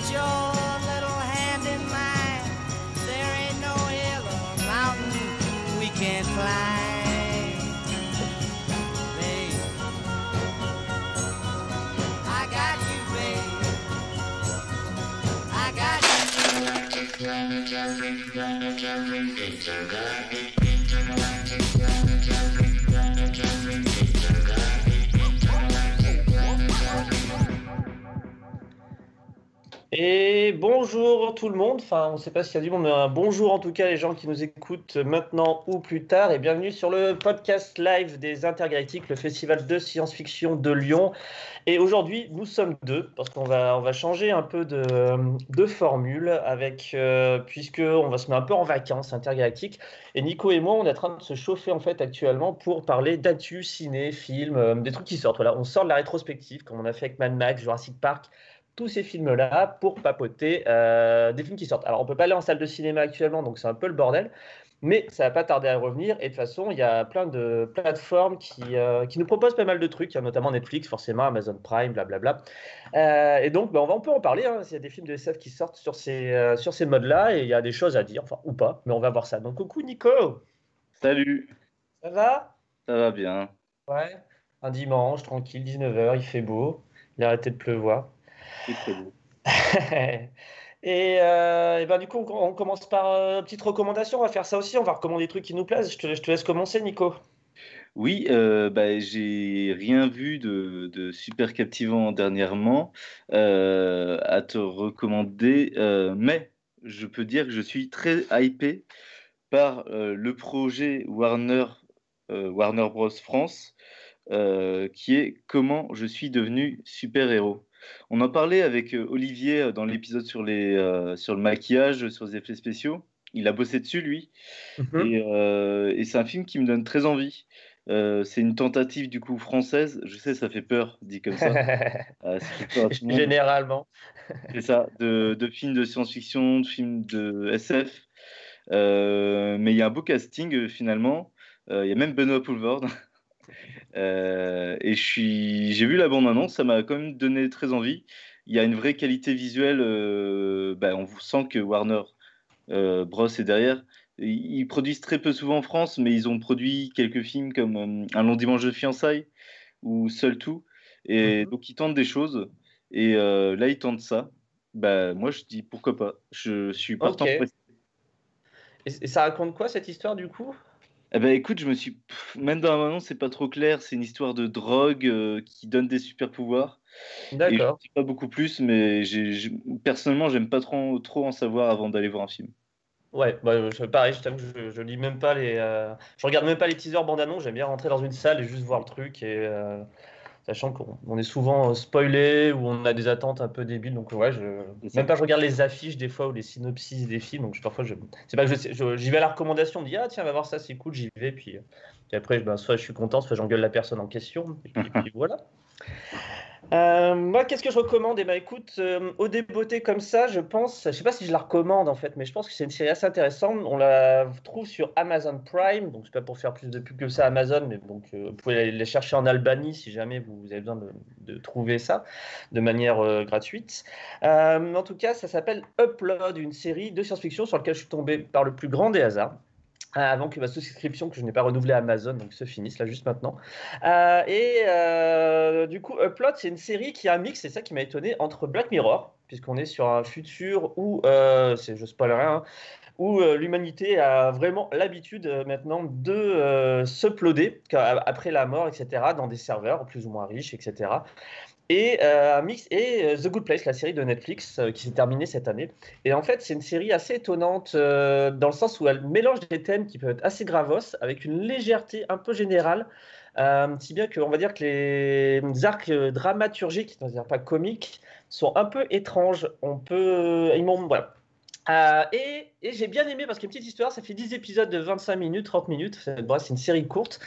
put your little hand in mine. There ain't no hill or mountain we can't climb. Babe, I got you, babe. I got you. Et bonjour tout le monde, enfin on ne sait pas s'il y a du monde, mais bonjour en tout cas les gens qui nous écoutent maintenant ou plus tard et bienvenue sur le podcast live des Intergalactiques, le festival de science-fiction de Lyon. Et aujourd'hui nous sommes deux parce qu'on va, on va changer un peu de, formule avec, euh, puisque on va se mettre un peu en vacances intergalactiques et Nico et moi on est en train de se chauffer en fait actuellement pour parler d'actu, ciné, film, euh, des trucs qui sortent. Voilà, on sort de la rétrospective comme on a fait avec Mad Max, Jurassic Park tous ces films-là pour papoter euh, des films qui sortent. Alors, on peut pas aller en salle de cinéma actuellement, donc c'est un peu le bordel, mais ça va pas tarder à revenir. Et de toute façon, il y a plein de plateformes qui, euh, qui nous proposent pas mal de trucs, Il y a notamment Netflix, forcément, Amazon Prime, blablabla. Euh, et donc, ben, on, va, on peut en parler. Hein, S'il y a des films de SF qui sortent sur ces, sur ces modes-là, et il y a des choses à dire, enfin, ou pas, mais on va voir ça. Donc, coucou Nico, Salut, ça va? Ça va bien. Ouais. Un dimanche, tranquille, 19h, il fait beau, il a arrêté de pleuvoir. C'est très beau. et, euh, et ben, du coup, on, on commence par euh, petite recommandation. On va faire ça aussi. On va recommander des trucs qui nous plaisent. Je te, je te laisse commencer, Nico. Oui, euh, bah, j'ai rien vu de, de super captivant dernièrement euh, à te recommander, euh, mais je peux dire que je suis très hypé par euh, le projet Warner, euh, Warner Bros. France, euh, qui est Comment je suis devenu super-héros. On en parlait avec euh, Olivier euh, dans l'épisode sur les, euh, sur le maquillage, sur les effets spéciaux. Il a bossé dessus, lui. Et, euh, et c'est un film qui me donne très envie. Euh, c'est une tentative du coup française. Je sais, ça fait peur dit comme ça. Euh. Généralement. C'est ça, de, de films de science-fiction, de films de SF. Euh, mais il y a un beau casting finalement. Il y a même Benoît Poulvord. Euh, et je suis, j'ai vu la bande-annonce, ça m'a quand même donné très envie. Il y a une vraie qualité visuelle. euh, bah, on vous sent que Warner euh, Bros est derrière. Ils produisent très peu souvent en France, mais ils ont produit quelques films comme euh, Un long dimanche de fiançailles ou Seul tout. Et Mhm. donc ils tentent des choses. Et euh, là, ils tentent ça. Bah, moi, je dis pourquoi pas. Je suis partant Ok. pour essayer. Et, et ça raconte quoi cette histoire du coup? Eh ben, écoute, je me suis. même dans la annonce, c'est pas trop clair. C'est une histoire de drogue euh, qui donne des super pouvoirs. Je D'accord. sais pas beaucoup plus, mais j'ai, personnellement, j'aime pas trop, trop en savoir avant d'aller voir un film. Ouais, bah, je, pareil, je t'avoue je, je lis même pas les. euh, je regarde même pas les teasers bande annonce. J'aime bien rentrer dans une salle et juste voir le truc. Et, euh, sachant qu'on on est souvent euh, spoilé ou on a des attentes un peu débiles. Donc, ouais, je, même pas je regarde les affiches des fois ou les synopsis des films. Donc, je- parfois, je, c'est pas que je j'y vais à la recommandation. On me dit, ah tiens, va voir ça, c'est cool, j'y vais. Puis, euh, puis après, ben, soit je suis content, soit j'engueule la personne en question. Et puis, puis voilà. Euh, moi, qu'est-ce que je recommande? Eh ben, écoute, euh, au débeauté comme ça, je pense, je sais pas si je la recommande en fait, mais je pense que c'est une série assez intéressante. On la trouve sur Amazon Prime, donc c'est pas pour faire plus de pub que ça Amazon, mais donc vous pouvez aller les chercher en Albanie si jamais vous avez besoin de, de trouver ça de manière euh, gratuite. Euh, en tout cas, ça s'appelle Upload, une série de science-fiction sur laquelle je suis tombé par le plus grand des hasards. Euh, Avant que ma souscription, que je n'ai pas renouvelée à Amazon, donc se finisse là juste maintenant. Euh, et euh, du coup, Upload, c'est une série qui a un mix, c'est ça qui m'a étonné, entre Black Mirror, puisqu'on est sur un futur où, euh, je spoil rien, hein, où euh, l'humanité a vraiment l'habitude maintenant de s'uploader qu'à- après la mort, etc., dans des serveurs plus ou moins riches, etc. Et euh, euh, The Good Place, la série de Netflix euh, qui s'est terminée cette année. Et en fait, c'est une série assez étonnante dans le sens où elle mélange des thèmes qui peuvent être assez gravos avec une légèreté un peu générale. Si bien qu'on va dire que les arcs dramaturgiques, c'est-à-dire pas comiques, sont un peu étranges. On peut, ils m'ont, voilà. Euh, et j'ai bien aimé parce qu'il y a une petite histoire, ça fait 10 épisodes de 25 minutes, 30 minutes, c'est une série courte.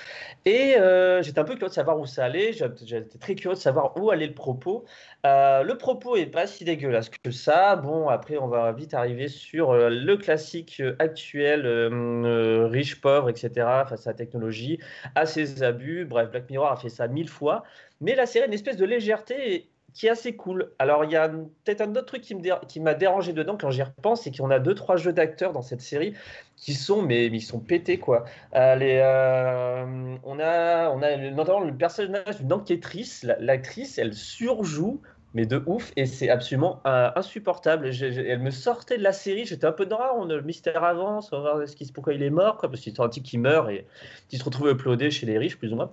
Et euh, j'étais un peu curieux de savoir où ça allait, j'étais très curieux de savoir où allait le propos. Euh, le propos est pas si dégueulasse que ça. Bon, après, on va vite arriver sur le classique actuel, euh, riche, pauvre, etc., face à la technologie, à ses abus. Bref, Black Mirror a fait ça mille fois. Mais la série a une espèce de légèreté qui est assez cool. Alors, il y a peut-être un autre truc qui, m'a dérangé dedans quand j'y repense, c'est qu'on a deux, trois jeux d'acteurs dans cette série qui sont, mais, ils sont pétés, quoi. Euh, euh, on, a, on a notamment le personnage d'une enquêtrice. L'actrice, elle surjoue, mais de ouf, et c'est absolument euh, insupportable. elle me sortait de la série, j'étais un peu dans on a le mystère avance, on va voir ce pourquoi il est mort, quoi, parce qu'il c'est un type qui meurt et qui se retrouve uploadé chez les riches, plus ou moins.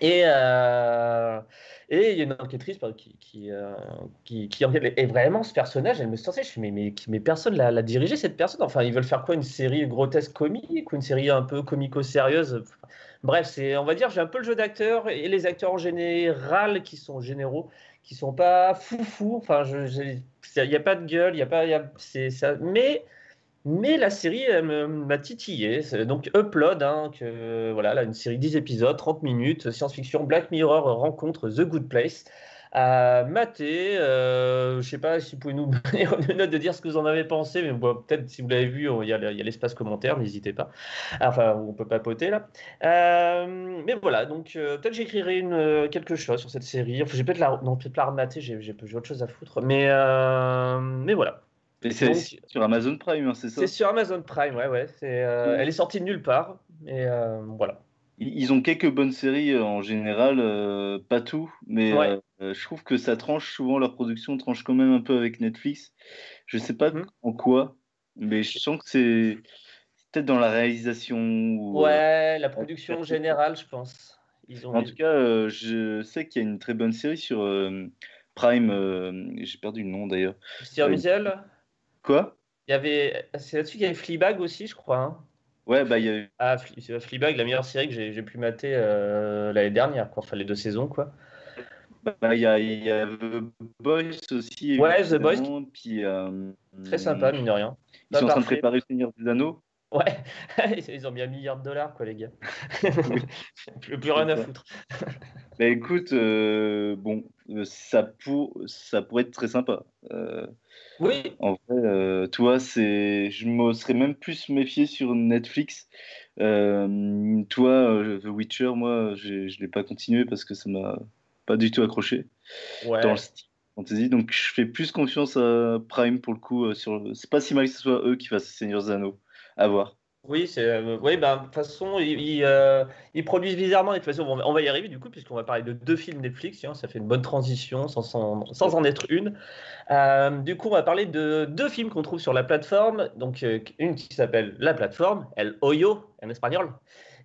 Et, euh, et il y a une enquêtrice qui, qui, euh, qui, qui, Et vraiment, ce personnage, elle me sortait. Je me mais, mais, personne l'a dirigé, cette personne? Enfin, ils veulent faire quoi Une série grotesque comique ou une série un peu comico-sérieuse? Bref, c'est, on va dire, j'ai un peu le jeu d'acteur et les acteurs en général qui sont généraux, qui sont pas foufou. Enfin, il n'y a pas de gueule, il y a pas. Y a, ça, mais mais la série m'a titillé. Donc Upload, hein, voilà, là, une série 10 épisodes, 30 minutes, science-fiction, Black Mirror rencontre The Good Place. À mater, euh, je sais pas si vous pouvez nous donner une note de dire ce que vous en avez pensé, mais peut-être si vous l'avez vu, il y a, l'espace commentaire, n'hésitez pas. Enfin, on peut papoter là. Euh, mais voilà, donc euh, peut-être j'écrirai euh, quelque chose sur cette série. Enfin, j'ai peut-être la, peut-être la remater, j'ai, autre chose à foutre. Mais voilà c'est sur Amazon Prime, hein, c'est ça? C'est sur Amazon Prime, ouais, ouais. Euh, elle est sortie de nulle part, mais euh, voilà. Ils ont quelques bonnes séries euh, en général, pas tout, mais je trouve que ça tranche souvent, leur production tranche quand même un peu avec Netflix. Je sais pas mhm. en quoi, mais je sens que c'est peut-être dans la réalisation. Ou, ouais, la production générale, je pense. Ils ont en tout cas, je sais qu'il y a une très bonne série sur Prime, j'ai perdu le nom d'ailleurs. Sur Visual Quoi? Il y avait, c'est là-dessus qu'il y avait Fleabag aussi, je crois. Hein. Ouais, bah il y a eu. Ah, Fleabag, la meilleure série que j'ai pu mater euh, l'année dernière, quoi. Enfin, les deux saisons, quoi. Bah, il y, a, y a The Boys aussi. Ouais, The Boys. Puis, euh, Très sympa, mine de rien. Ils sont en train de préparer le Seigneur des Anneaux. Ouais, ils ont mis un milliard de dollars, quoi, les gars. plus, plus rien à foutre. bah écoute, euh, bon, ça, pour, ça pourrait être très sympa. Oui. En vrai, euh, toi, c'est, je me serais même plus méfié sur Netflix. Euh, toi, euh, The Witcher, moi, je ne l'ai pas continué parce que ça m'a pas du tout accroché ouais. dans le style fantasy. Donc, je fais plus confiance à Prime pour le coup. Sur, c'est pas si mal que ce soit eux qui fassent Seigneur Anneaux. À voir. Oui, c'est, euh, oui, ben, de toute façon, ils, euh, ils, produisent bizarrement. de toute façon, on va, y arriver du coup, puisqu'on va parler de deux films Netflix. ça fait une bonne transition sans, sans, en être une. Euh, du coup, on va parler de deux films qu'on trouve sur la plateforme. Donc, une qui s'appelle La plateforme, El Hoyo en espagnol,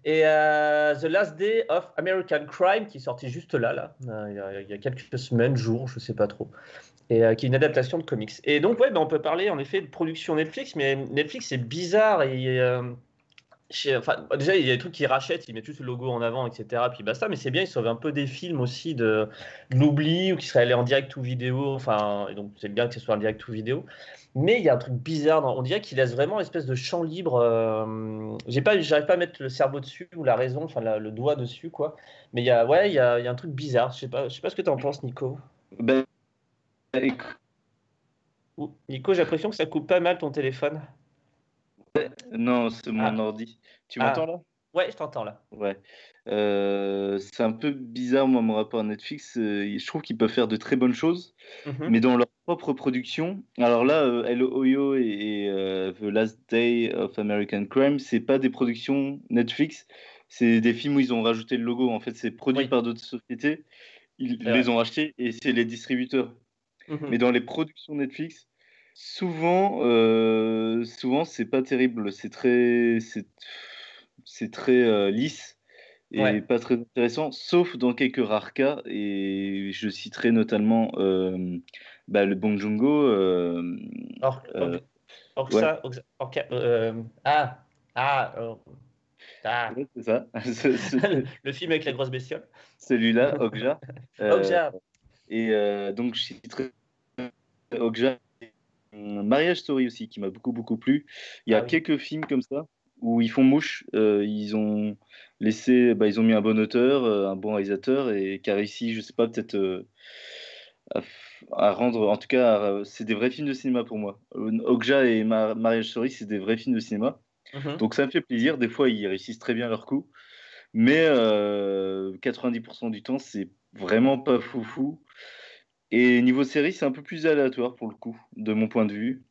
et The Last Day of American Crime, qui est sorti juste là, là, il il y a quelques semaines, jours, je sais pas trop et euh, qui est une adaptation de comics. Et donc, ouais, ben, on peut parler en effet de production Netflix, mais Netflix c'est bizarre et euh, enfin, déjà il y a des trucs qu'ils rachètent, ils mettent juste le logo en avant, etc. Puis basta, mais c'est bien, ils sauvent un peu des films aussi de, l'oubli ou qui seraient allés en direct ou vidéo. Enfin, donc c'est bien que ce soit en direct ou vidéo. Mais il y a un truc bizarre, on dirait qu'il laisse vraiment une espèce de champ libre. Euh, j'ai pas, j'arrive pas à mettre le cerveau dessus ou la raison, enfin le doigt dessus, quoi. Mais il y a, ouais, il y a, il y a un truc bizarre. Je sais pas, je sais pas ce que tu en penses, Nico. Ben, Nico, j'ai l'impression que ça coupe pas mal ton téléphone. Non, c'est mon ah. ordi. Tu m'entends là? Ouais, je t'entends là. Ouais. Euh, c'est un peu bizarre, moi, mon rapport à Netflix. Euh, je trouve qu'ils peuvent faire de très bonnes choses, mhm. mais dans leur propre production. Alors là, euh, Hello Oyo et, The Last Day of American Crime, c'est pas des productions Netflix, c'est des films où ils ont rajouté le logo. En fait, c'est produit par d'autres sociétés. Ils les ont achetés et c'est les distributeurs. Mhm. Mais dans les productions Netflix, souvent, euh, souvent c'est pas terrible. C'est très, c'est très euh, lisse et pas très intéressant, sauf dans quelques rares cas. Et je citerai notamment euh, bah, le Bong. Euh, or, ça, ah, ah, ah. c'est ça. le, film avec la grosse bestiole. Celui-là, Okja. Okja. Et euh, donc, je citerai Okja. Mariage Story aussi, qui m'a beaucoup, beaucoup plu. Il y a ah quelques films comme ça où ils font mouche. Euh, ils ont laissé, bah, ils ont mis un bon auteur, euh, un bon réalisateur, et car ici, je sais pas, peut-être à, rendre. En tout cas, c'est des vrais films de cinéma pour moi. Okja et Mariage Story, c'est des vrais films de cinéma. Mhm. Donc ça me fait plaisir. Des fois, ils réussissent très bien leur coup. Mais 90% du temps, c'est vraiment pas foufou. Et niveau série, c'est un peu plus aléatoire pour le coup, de mon point de vue.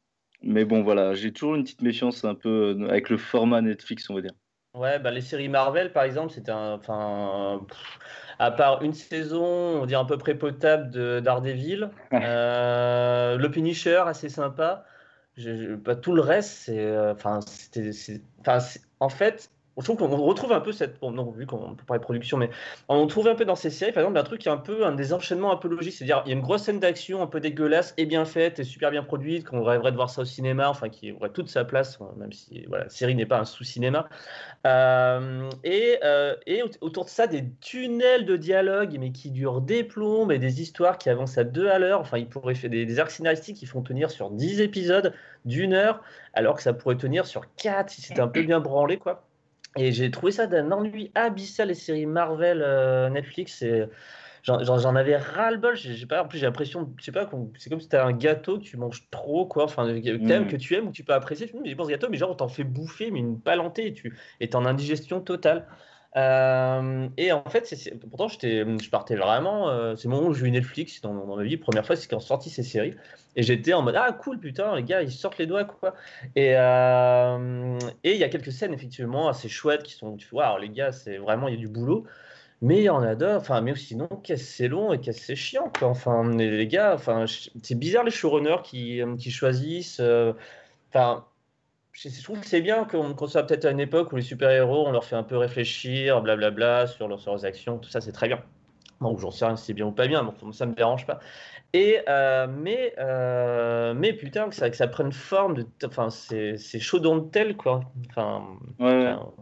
Mais bon, voilà, j'ai toujours une petite méfiance un peu euh, avec le format Netflix, on va dire. Ouais, bah les séries Marvel, par exemple, c'était un. Enfin, à part une saison, on dire un peu près potable de Daredevil, euh, le Punisher, assez sympa. Je- je- bah, tout le reste, c'est. euh, Enfin, c'est- en fait, je trouve qu'on retrouve un peu cette. Bon, non, vu qu'on peut parler de production, mais on trouve un peu dans ces séries, par exemple, un truc qui est un peu un des enchaînements un peu logiques. C'est-à-dire, il y a une grosse scène d'action un peu dégueulasse et bien faite et super bien produite, qu'on rêverait de voir ça au cinéma, enfin, qui aurait toute sa place, même si voilà, la série n'est pas un sous-cinéma. Euh, et, euh, et aut- autour de ça, des tunnels de dialogue, mais qui durent des plombes et des histoires qui avancent à deux à l'heure. Enfin, ils pourraient faire des, des arcs scénaristiques qui font tenir sur 10 épisodes d'une heure, alors que ça pourrait tenir sur 4 si c'était un peu bien branlé, quoi. Et j'ai trouvé ça d'un ennui abyssal, les séries Marvel euh, Netflix. Et j'en j'en- j'en avais ras-le-bol. J'ai pas, en plus, j'ai l'impression, je sais pas, c'est comme si t'as un gâteau que tu manges trop, quoi. Enfin, que t'aimes, Mm. que tu aimes ou que tu peux apprécier. Tu me dis, ce gâteau, mais genre, on t'en fait bouffer, mais une palanté et tu es en indigestion totale. Euh, et en fait, pourtant, je partais vraiment. euh, c'est le moment où j'ai eu Netflix dans, ma vie. Première fois, c'est quand sorti ces séries. Et j'étais en mode Ah, cool, putain, les gars, ils sortent les doigts, quoi. Et euh, et il y a quelques scènes, effectivement, assez chouettes qui sont. Tu les gars, c'est vraiment, il y a du boulot. Mais il y en a d'autres, enfin, mais sinon, qu'est-ce que c'est long et qu'est-ce que c'est chiant, quoi. Enfin, les, gars, enfin, c'est bizarre les showrunners qui, qui choisissent. Enfin, je, je trouve que c'est bien qu'on qu'on soit peut-être à une époque où les super-héros, on leur fait un peu réfléchir, blablabla, sur, leurs- sur leurs actions, tout ça, c'est très bien. Bon, j'en sais rien si c'est bien ou pas bien, bon, ça me dérange pas. Et, euh, mais, euh, mais putain, que ça, que ça prenne forme, de, enfin, c'est chaud dans le tel, quoi. Enfin, Ouais, enfin,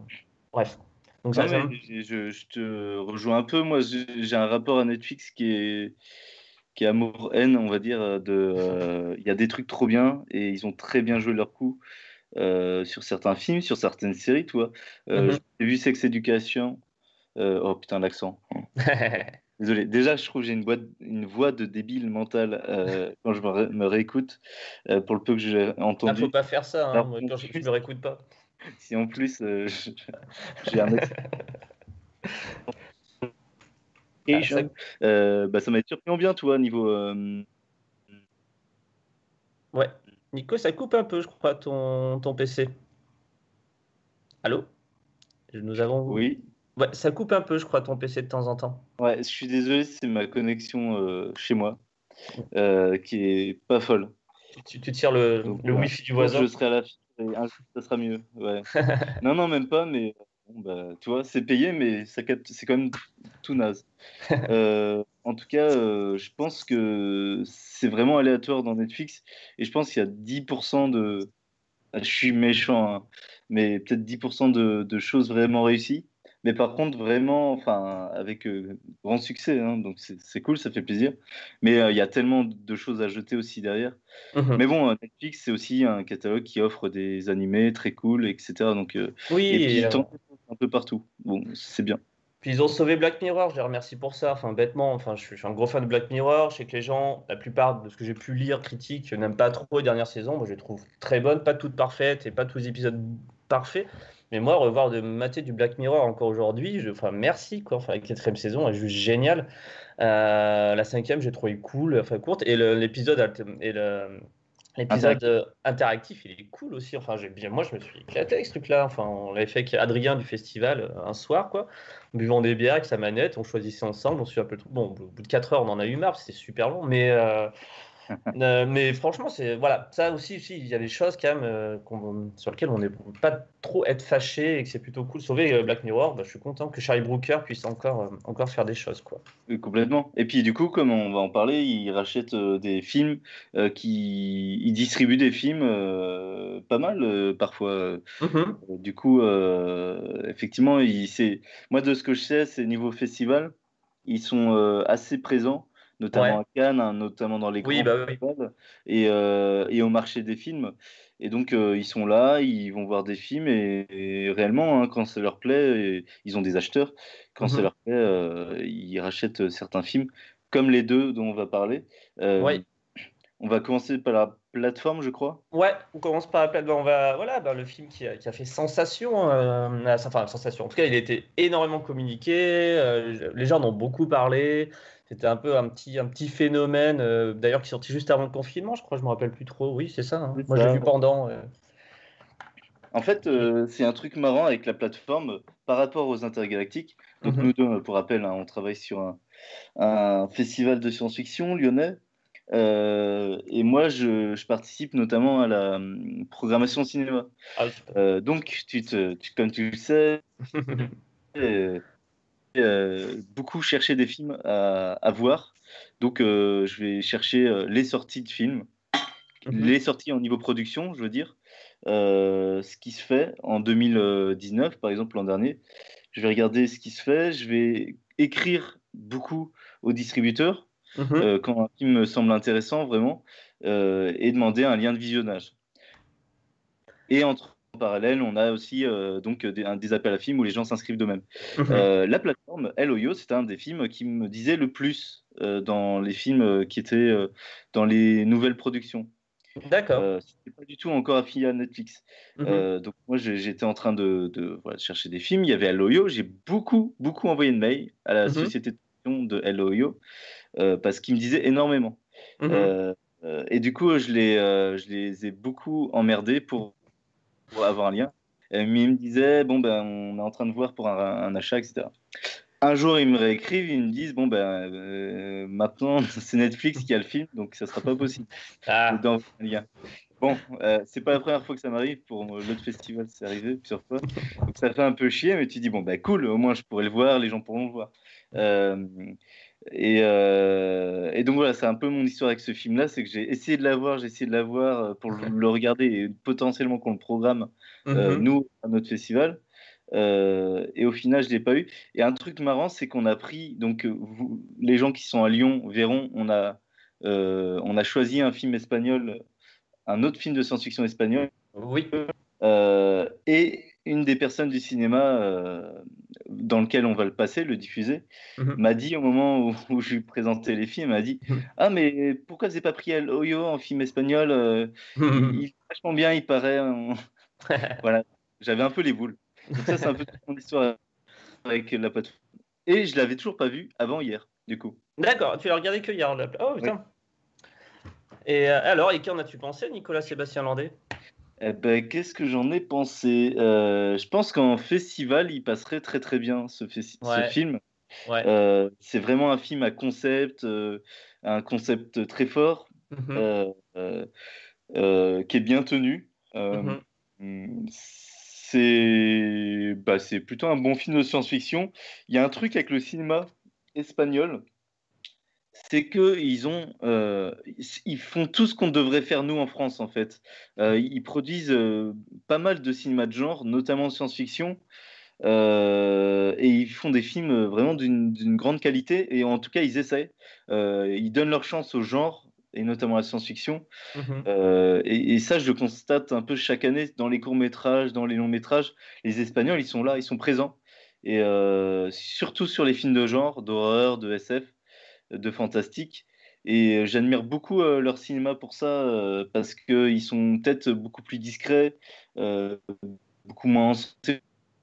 bref. Donc ça, mais je, te rejoins un peu. Moi, j'ai un rapport à Netflix qui est, qui est amour-haine, on va dire. Euh, il y a des trucs trop bien et ils ont très bien joué leur coup euh, sur certains films, sur certaines séries, tu vois. Euh, Mhm. J'ai vu Sex Education. Euh, oh putain, l'accent. Désolé. Déjà, je trouve que j'ai une, voix de débile mental euh, quand je me, ré- me réécoute pour le peu que j'ai Ah, entendu. faut pas faire ça, hein. Alors, quand je, je me réécoute pas. Si en plus je- j'ai un accent. Ah, ça- Euh, bah, ça m'a surpris en bien, toi, niveau. euh, Ouais. Nico, ça coupe un peu, je crois, ton, ton PC. Allô? Nous avons. Oui, Ouais, ça coupe un peu, je crois, ton PC de temps en temps. ouais, je suis désolé, c'est ma connexion euh, chez moi euh, qui est pas folle. Tu, tu tires le, Donc, le wifi du voisin. Je serai à la ça sera mieux. Ouais. non, non, même pas, mais bon, bah, tu vois, c'est payé, mais ça capte, c'est quand même tout naze. Euh, en tout cas, euh, je pense que c'est vraiment aléatoire dans Netflix et je pense qu'il y a 10% de. Ah, Je suis méchant, hein, mais peut-être 10% de, de choses vraiment réussies. Mais par contre, vraiment, enfin, avec euh, grand succès, hein, donc c'est cool, ça fait plaisir. Mais il y a tellement de choses à jeter aussi derrière. Mhm. Mais bon, Netflix, c'est aussi un catalogue qui offre des animés très cool, etc. Donc, Oui, et puis, un peu partout. Bon, c'est bien. Puis ils ont sauvé Black Mirror, je les remercie pour ça. Enfin, bêtement, enfin, je suis, un gros fan de Black Mirror. Je sais que les gens, la plupart de ce que j'ai pu lire, critiques, n'aiment pas trop les dernières saisons. Moi, je les trouve très bonnes, pas toutes parfaites et pas tous les épisodes parfaits. Mais moi, revoir de mater du Black Mirror encore aujourd'hui, enfin, merci quoi. Enfin, la quatrième saison est juste géniale. Euh, la cinquième, j'ai trouvé cool, enfin courte. Et l'épisode et le- l'épisode euh, interactif, il est cool aussi. Enfin, j'ai bien, moi, je me suis éclaté avec ce truc-là. Enfin, on l'avait fait avec Adrien du festival euh, un soir, quoi. En buvant des bières avec sa manette, on choisissait ensemble, on suit un peu le truc. Bon, au bout de 4 heures, on en a eu marre, c'était super long, mais, euh, euh, mais franchement, c'est voilà, ça aussi, aussi, il y a des choses quand même euh, sur lesquelles on n'est pas trop être fâché et que c'est plutôt cool. Sauver euh, Black Mirror, bah, je suis content que Charlie Brooker puisse encore, euh, encore faire des choses, quoi. Complètement. Et puis, du coup, comme on va en parler, ils rachètent euh, des films qui. Ils distribuent des films pas mal, parfois. Mhm. Euh, Du coup, effectivement, il, moi, de ce que je sais, c'est niveau festival, ils sont assez présents, notamment Ouais. à Cannes, hein, notamment dans les Oui, bah oui. et, euh, et au marché des films. Et donc, euh, ils sont là, ils vont voir des films, et, et réellement, hein, quand ça leur plaît, et ils ont des acheteurs, quand ça Mhm. leur plaît, euh, ils rachètent certains films, comme les deux dont on va parler. Ouais. On va commencer par la plateforme, je crois. Ouais, on commence par la plateforme. On va, voilà, bah, le film qui a, qui a fait sensation, enfin sensation. En tout cas, il a été énormément communiqué. les gens en ont beaucoup parlé. C'était un peu un petit, un petit phénomène, euh, d'ailleurs, qui est sorti juste avant le confinement, je crois. Je me rappelle plus trop. Oui, c'est ça. hein. Moi, j'ai vu pendant. euh. En fait, euh, c'est un truc marrant avec la plateforme par rapport aux intergalactiques. Donc Mhm. nous deux, pour rappel, hein, on travaille sur un, un festival de science-fiction lyonnais. Euh, et moi, je, je participe notamment à la hum, programmation cinéma. Ah, Euh, donc, tu te, tu- comme tu le sais, beaucoup chercher des films à, à voir. Donc, euh, je vais chercher euh, les sorties de films, Mhm. les sorties en niveau production, je veux dire, Euh, ce qui se fait en 2019, par exemple, l'an dernier. Je vais regarder ce qui se fait, je vais écrire beaucoup aux distributeurs Mhm. euh, quand un film me semble intéressant, vraiment, euh, et demander un lien de visionnage. Et entre en parallèle, on a aussi euh, donc des, un- des appels à films où les gens s'inscrivent d'eux-mêmes. Mhm. Euh, la plateforme Helloyo, c'est un des films qui me disait le plus euh, dans les films euh, qui étaient euh, dans les nouvelles productions. D'accord. Euh, c'était pas du tout encore affilié à Netflix. Euh, donc moi, j'étais en train de, de, voilà, chercher des films. Il y avait Helloyo. J'ai beaucoup, beaucoup envoyé de mails à la Mhm. société de euh, parce qu'ils me disaient énormément. Mhm. Et du coup, je les, je les ai beaucoup emmerdés pour, pour avoir un lien. Euh, mais ils me disaient, bon, ben, on est en train de voir pour un, un achat, etc. Un jour, ils me réécrivent, ils me disent, bon, ben, euh, maintenant, c'est Netflix qui a le film, donc ça sera pas possible Ah. d'envoyer un lien. Bon, euh, c'est pas la première fois que ça m'arrive. Pour l'autre festival, c'est arrivé plusieurs fois. Donc ça fait un peu chier, mais tu dis, bon, bah cool, au moins je pourrais le voir, les gens pourront le voir. Euh, et, euh, et donc voilà, c'est un peu mon histoire avec ce film-là, c'est que j'ai essayé de l'avoir, j'ai essayé de l'avoir euh, pour le, le regarder et potentiellement qu'on le programme, euh, Mhm. nous, à notre festival. Euh, et au final, je ne l'ai pas eu. Et un truc marrant, c'est qu'on a pris, donc vous- les gens qui sont à Lyon verront, on a, on a choisi un film espagnol, un autre film de science-fiction espagnol, Oui. et une des personnes du cinéma dans lequel on va le passer, le diffuser, Mhm. m'a dit au moment où, où je lui présentais les films, m'a dit Mhm. Ah, mais pourquoi vous n'avez pas pris El Hoyo en film espagnol euh, il, il est vachement bien, il paraît. on- voilà, j'avais un peu les boules. Donc, ça, c'est un peu toute mon histoire avec la plateforme. Et je l'avais toujours pas vu avant hier, du coup. D'accord, tu l'as regardé que hier. Oh putain. Et euh, alors, et qu'en as-tu pensé, Nicolas Sébastien Landais? Eh ben, qu'est-ce que j'en ai pensé? Euh, Je pense qu'en festival, il passerait très très bien ce, film. Ouais. Euh, c'est vraiment un film à concept, euh, un concept très fort, euh, qui est bien tenu. C'est bah, c'est plutôt un bon film de science-fiction. Il y a un truc avec le cinéma espagnol, c'est que ils ont, euh, ils font tout ce qu'on devrait faire nous en France en fait. Euh, ils produisent euh, pas mal de cinéma de genre, notamment science-fiction. Et ils font des films vraiment d'une grande qualité, et en tout cas, ils essaient. Ils donnent leur chance au genre, et notamment à la science-fiction. Mhm. Euh, et, et ça, je le constate un peu chaque année dans les courts-métrages, dans les longs-métrages. Les Espagnols, ils sont là, ils sont présents. Et euh, surtout sur les films de genre, d'horreur, de SF, de fantastique. Et euh, j'admire beaucoup euh, leur cinéma pour ça, euh, parce qu'ils sont peut-être beaucoup plus discrets, euh, beaucoup moins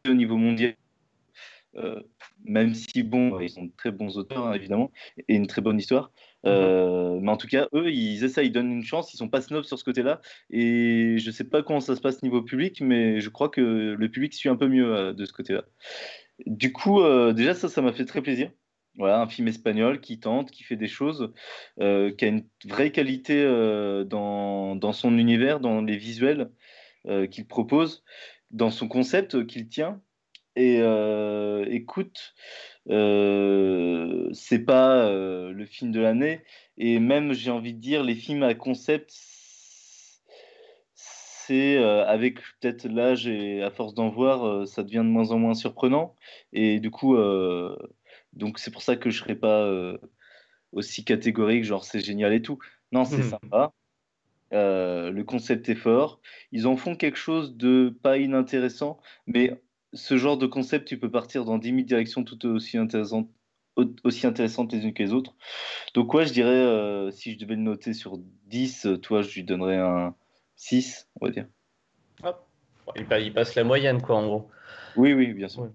au niveau mondial. Même si, bon, ils sont de très bons auteurs, hein, évidemment, et une très bonne histoire. Euh, mais en tout cas, eux, ils essayent, ils donnent une chance, ils sont pas snobs sur ce côté-là. Et je sais pas comment ça se passe niveau public, mais je crois que le public suit un peu mieux de ce côté-là. Du coup, déjà, ça, ça m'a fait très plaisir. Voilà, un film espagnol qui tente, qui fait des choses, euh, qui a une vraie qualité euh, dans, dans son univers, dans les visuels euh, qu'il propose, dans son concept qu'il tient. Et écoute, c'est pas le film de l'année. Et même, j'ai envie de dire, les films à concept, c'est avec peut-être l'âge et à force d'en voir, ça devient de moins en moins surprenant. Et du coup, donc c'est pour ça que je serais pas euh, aussi catégorique, genre c'est génial et tout. Non, c'est Mhm. sympa. Euh, le concept est fort. Ils en font quelque chose de pas inintéressant, mais ce genre de concept, tu peux partir dans 10 000 directions tout aussi intéressantes au- aussi intéressantes les unes que les autres. Donc, ouais, je dirais, euh, si je devais le noter sur 10, euh, toi, je lui donnerais un 6, on va dire. Bon, il, pa- il passe la moyenne, quoi, en gros. Oui, oui, bien sûr. Ouais.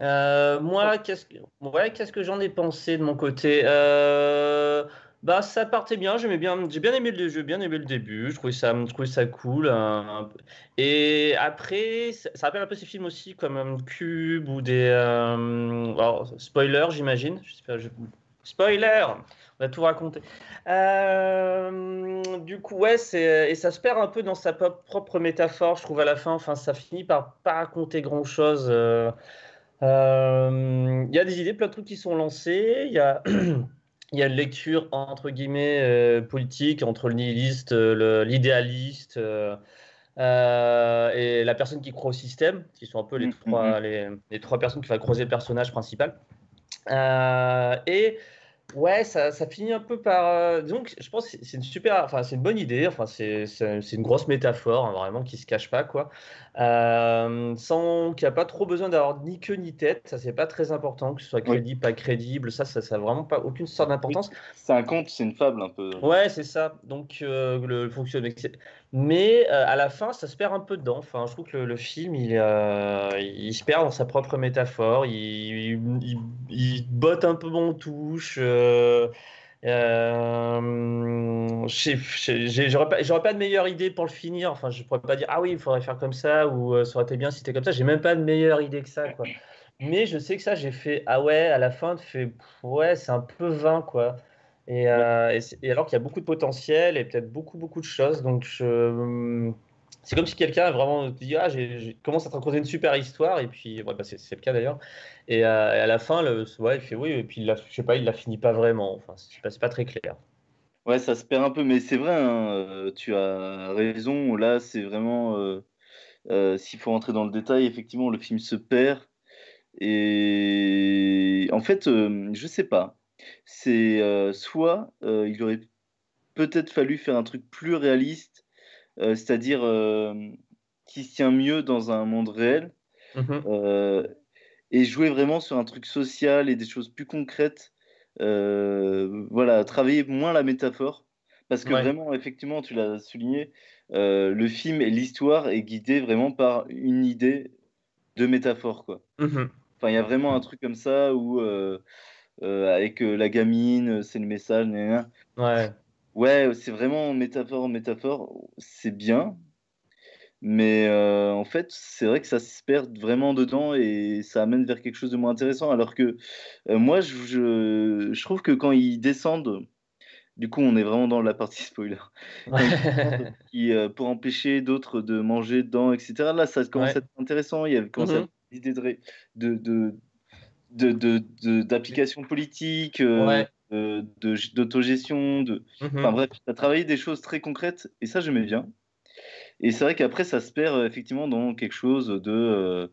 Euh, moi, qu'est-ce que, ouais, qu'est-ce que j'en ai pensé de mon côté? Euh, bah, ça partait bien. J'aimais bien, j'ai bien aimé le, j'ai bien aimé le début. Je trouvais ça, je trouvais ça cool. Et après, ça, ça rappelle un peu ces films aussi comme euh, Cube ou des euh, alors, spoiler, j'imagine. Je Spoiler! On va tout raconter. Euh, du coup, ouais, c'est, et ça se perd un peu dans sa propre métaphore, je trouve, à la fin. Enfin, ça finit par pas raconter grand-chose. euh. Euh, Il y a des idées, plein de trucs qui sont lancés. Il y a, il y a une lecture, entre guillemets, euh, politique entre le nihiliste, euh, l'idéaliste euh, et la personne qui croit au système, qui sont un peu les Mhm, trois, les, les trois personnes qui vont croiser le personnage principal. Et ouais, ça, ça finit un peu par. euh, que je pense que c'est une super. Enfin, c'est une bonne idée. Enfin, c'est c'est- c'est une grosse métaphore, hein, vraiment, qui se cache pas, quoi. Euh, sans qu'il n'y a pas trop besoin d'avoir ni queue ni tête. Ça, c'est pas très important, que ce soit crédible, pas crédible. Ça, ça, ça a vraiment pas aucune sorte d'importance. C'est un conte, c'est une fable un peu. Ouais, c'est ça. Donc, euh, le fonctionnement. Mais euh, à la fin, ça se perd un peu dedans. Enfin, je trouve que le, film, il, euh, il se perd dans sa propre métaphore. Il, botte un peu en touche. euh, euh, J'aurais pas, de meilleure idée pour le finir. Enfin, je pourrais pas dire, ah oui, il faudrait faire comme ça, ou ça aurait été bien si c'était comme ça. J'ai même pas de meilleure idée que ça. Mais je sais que ça, j'ai fait, ah ouais, à la fin, tu fais, ouais, c'est un peu vain, quoi. Et, euh, et, alors qu'il y a beaucoup de potentiel et peut-être beaucoup, beaucoup de choses. Donc, je... c'est comme si quelqu'un a vraiment dit Ah, j'ai, commence à te raconter une super histoire. Et puis, ouais, bah, c'est, le cas d'ailleurs. Et, euh, et à la fin, le, ouais, il fait oui. Et puis, il l'a- je sais pas, il la finit pas vraiment. Enfin, c'est pas, pas très clair. Ouais, ça se perd un peu, mais c'est vrai, hein, euh, tu as raison. Là, c'est vraiment. euh, euh, s'il faut rentrer dans le détail, effectivement, le film se perd. Et en fait, je sais pas. C'est euh, soit euh, il aurait peut-être fallu faire un truc plus réaliste, euh, c'est-à-dire qui se tient mieux dans un monde réel, euh, et jouer vraiment sur un truc social et des choses plus concrètes. Voilà, travailler moins la métaphore. Parce que Ouais. vraiment, effectivement, tu l'as souligné, le film et l'histoire est guidé vraiment par une idée de métaphore, quoi. Mhm. Enfin, il y a vraiment un truc comme ça où, avec euh, la gamine, c'est le message. Ouais. Ouais, c'est vraiment métaphore, métaphore, c'est bien, mais euh, en fait, c'est vrai que ça se perd vraiment dedans et ça amène vers quelque chose de moins intéressant. Alors que euh, moi, je, je, je trouve que quand ils descendent, du coup, on est vraiment dans la partie spoiler, qui, euh, pour empêcher d'autres de manger dedans, etc., là, ça commence Ouais. à être intéressant. Il y a commence à avoir des idées de, ré- de, de, de, de, de- d'application politique, euh, Ouais. de- d'autogestion, de, Mhm. Enfin bref, tu as travaillé des choses très concrètes et ça, j'aimais bien. Et c'est vrai qu'après, ça se perd effectivement dans quelque chose de, euh,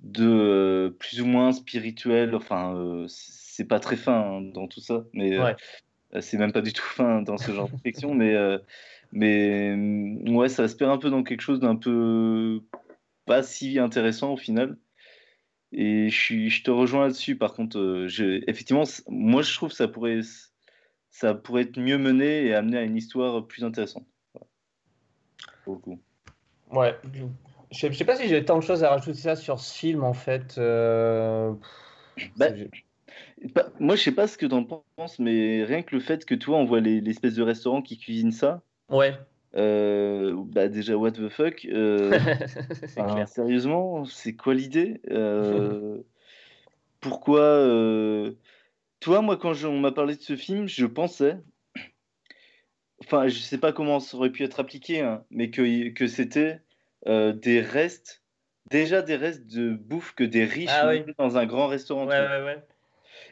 de euh, plus ou moins spirituel. Enfin, c'est pas très fin hein, dans tout ça, mais Ouais. c'est même pas du tout fin dans ce genre de fiction. Mais, mais mm, ouais, ça se perd un peu dans quelque chose d'un peu pas si intéressant au final. Et je, suis, je te rejoins là-dessus. Par contre, euh, je- effectivement, moi, je trouve que ça pourrait, ça pourrait être mieux mené et amener à une histoire plus intéressante. Voilà. Beaucoup. Ouais. Je je sais pas si j'ai tant de choses à rajouter ça sur ce film, en fait. Euh, Bah, Bah, moi, je sais pas ce que tu en penses, mais rien que le fait que toi, on voit les- l'espèce de restaurant qui cuisine ça, Ouais. Euh, bah déjà, what the fuck euh, clair. Sérieusement, c'est quoi l'idée Euh, Pourquoi Toi, moi, quand je- on m'a parlé de ce film, je pensais, enfin, je sais pas comment ça aurait pu être appliqué, hein, mais que, que c'était des restes, déjà des restes de bouffe que des riches Ah oui. dans un grand restaurant. Ouais, ouais, ouais.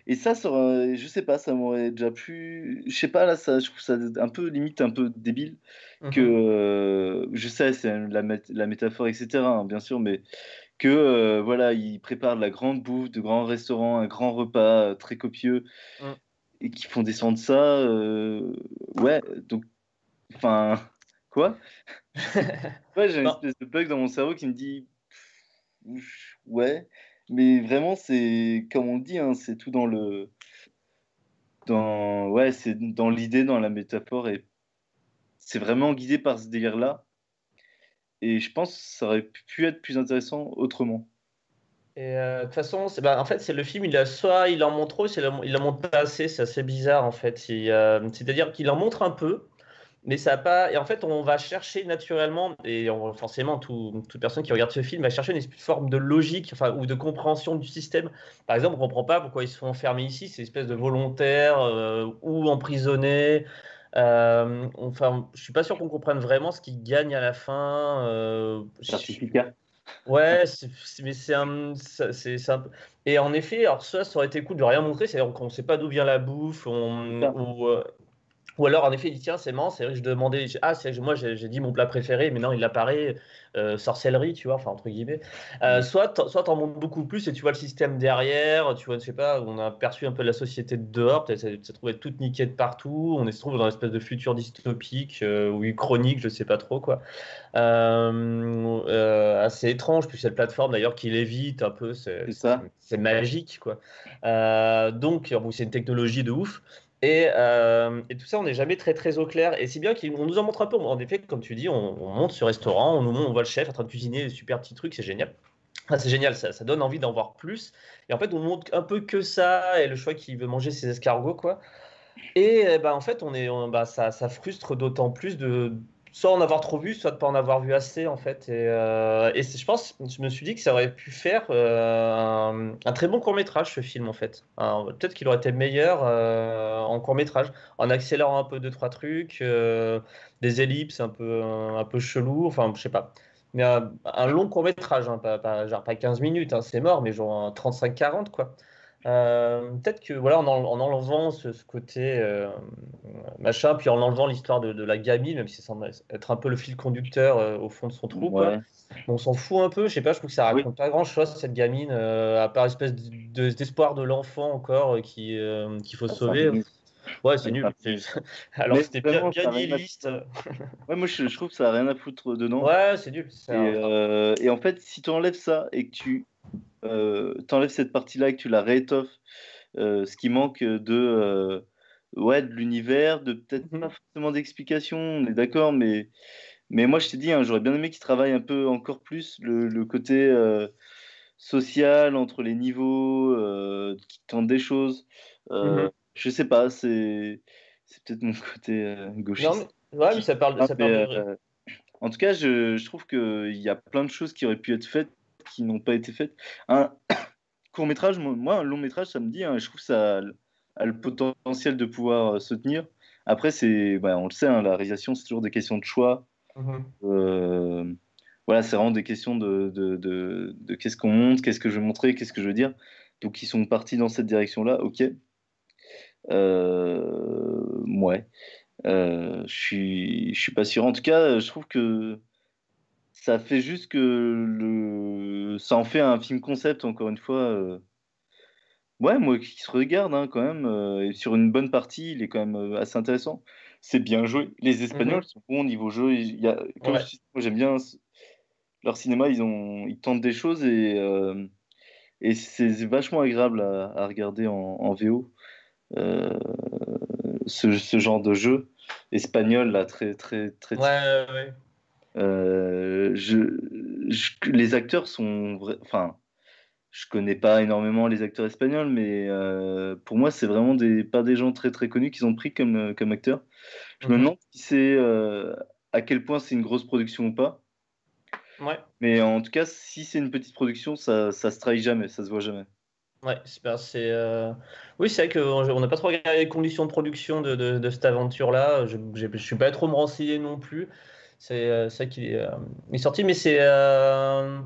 Et ça, ça je sais pas, ça m'aurait déjà plu. Je sais pas, là, ça, je trouve ça un peu limite, un peu débile. Que Mhm. euh, je sais, c'est la, mét- la métaphore, etc., hein, bien sûr, mais que euh, voilà, ils préparent de la grande bouffe, de grands restaurants, un grand repas euh, très copieux, Mm. et qui font descendre ça. euh, ouais, donc, enfin, quoi? Ouais, j'ai une espèce de bug dans mon cerveau qui me dit, ouais. Mais vraiment, c'est comme on le dit, hein, c'est tout dans le. Dans, ouais, c'est dans l'idée, dans la métaphore, et c'est vraiment guidé par ce délire-là. Et je pense que ça aurait pu être plus intéressant autrement. Et euh, de toute façon, bah, en fait, c'est le film, il a soit il en montre trop, soit il en montre pas assez, c'est assez bizarre en fait. C'est-à-dire qu'il en montre un peu, mais ça n'a pas. Et en fait, on va chercher naturellement, et forcément, toute personne qui regarde ce film va chercher une forme de logique enfin, ou de compréhension du système. Par exemple, on ne comprend pas pourquoi ils se font enfermer ici, c'est une espèce de volontaire euh, ou emprisonné. Euh, enfin, je suis pas sûr qu'on comprenne vraiment ce qu'ils gagnent à la fin. Euh, Certificat. Ouais, mais c'est un, c'est un Et en effet, alors ça, ça aurait été cool de rien montrer, c'est-à-dire qu'on ne sait pas d'où vient la bouffe, on, ou, euh, ou alors, en effet, il dit tiens, c'est marrant, c'est vrai que je demandais, ah, c'est moi j'ai dit mon plat préféré, mais non, il apparaît, euh, sorcellerie, tu vois, enfin, entre guillemets. Euh, soit soit t'en montres beaucoup plus et tu vois le système derrière, tu vois, je sais pas, on a perçu un peu la société de dehors, peut-être ça s'est trouvé toute niquée de partout, on est se trouve dans une espèce de futur dystopique euh, ou chronique, je sais pas trop quoi. assez étrange, puis cette plateforme d'ailleurs qui l'évite un peu, c'est magique quoi. donc, c'est une technologie de ouf. Euh, et, tout ça, on n'est jamais très très au clair. Et si bien qu'on nous en montre un peu, en effet, comme tu dis, on, monte sur restaurant, on nous on voit le chef en train de cuisiner des super petits trucs, c'est génial. c'est génial, ça, ça, donne envie d'en voir plus. Et en fait, on montre un peu que ça et le choix qu'il veut manger ses escargots, quoi. Et bah, en fait, on est, bah, ça, ça frustre d'autant plus de, soit en avoir trop vu, soit de pas en avoir vu assez en fait. Et, euh, je pense, je me suis dit que ça aurait pu faire euh, un, très bon court métrage ce film en fait. Peut-être qu'il aurait été meilleur euh, en court métrage, en accélérant un peu deux trois trucs, des ellipses un peu un peu chelou, enfin je sais pas. Mais un, long court métrage, hein, pas, genre pas 15 minutes, hein, c'est mort, mais genre 35-40 quoi. Euh, peut-être que voilà, en, en enlevant ce, côté euh, machin, puis en enlevant l'histoire de, la gamine, même si ça semble être un peu le fil conducteur euh, au fond de son trou, on s'en fout un peu. Je sais pas, je trouve que ça raconte pas grand chose cette gamine, à part espèce d'espoir de, l'enfant encore qui qu'il faut sauver. Ouais, c'est nul. Alors c'était bien, bien nihiliste. ouais, moi je, trouve que ça a rien à foutre dedans. Ouais, c'est nul. Et, et, en fait, si tu enlèves ça et que tu euh, t'enlèves cette partie-là et que tu la réétoffes, euh, ce qui manque de, euh, ouais, de l'univers, de peut-être mhm. pas forcément d'explication, on est d'accord, mais, mais moi je t'ai dit, hein, j'aurais bien aimé qu'il travaille un peu encore plus le, côté social entre les niveaux, qui tente des choses. Mhm. Je sais pas, c'est peut-être mon côté gauchiste. ouais, mais ça parle, ça parle en tout cas, je, je trouve qu'il y a plein de choses qui auraient pu être faites qui n'ont pas été faites. Un court métrage, moi, un long métrage, ça me dit, hein, je trouve que ça a, le potentiel de pouvoir euh, se tenir. Après, c'est, bah, on le sait, hein, la réalisation, c'est toujours des questions de choix. Mhm. Euh, voilà, c'est vraiment des questions de, de, de, qu'est-ce qu'on montre, qu'est-ce que je veux montrer, qu'est-ce que je veux dire. Donc, ils sont partis dans cette direction-là, ok. Euh, ouais. je suis, je suis pas sûr. En tout cas, je trouve que ça fait juste que le... ça en fait un film concept, encore une fois. Euh, ouais, moi qui se regarde hein, quand même, euh, et sur une bonne partie, il est quand même euh, assez intéressant. C'est bien joué. Les Espagnols mhm. sont bons au niveau jeu. Il y a... Comme j'aime bien leur cinéma, ils, ont... ils tentent des choses et, et c'est vachement agréable à, regarder en, VO. Ce... ce, genre de jeu espagnol, là, très, très, très. Ouais, ouais. Euh, je, les acteurs sont, enfin, je connais pas énormément les acteurs espagnols, mais euh, pour moi, c'est vraiment des, pas des gens très très connus qu'ils ont pris comme, comme acteurs. Je me mhm. demande si c'est euh, à quel point c'est une grosse production ou pas. Ouais. Mais en tout cas, si c'est une petite production, ça, ça se trahit jamais, ça se voit jamais. Ouais, c'est Oui, c'est vrai qu'on n'a pas trop regardé les conditions de production de, de, de cette aventure-là. Je ne suis pas trop me renseigner non plus. C'est euh, ça qui est, euh, sorti, mais c'est. Euh,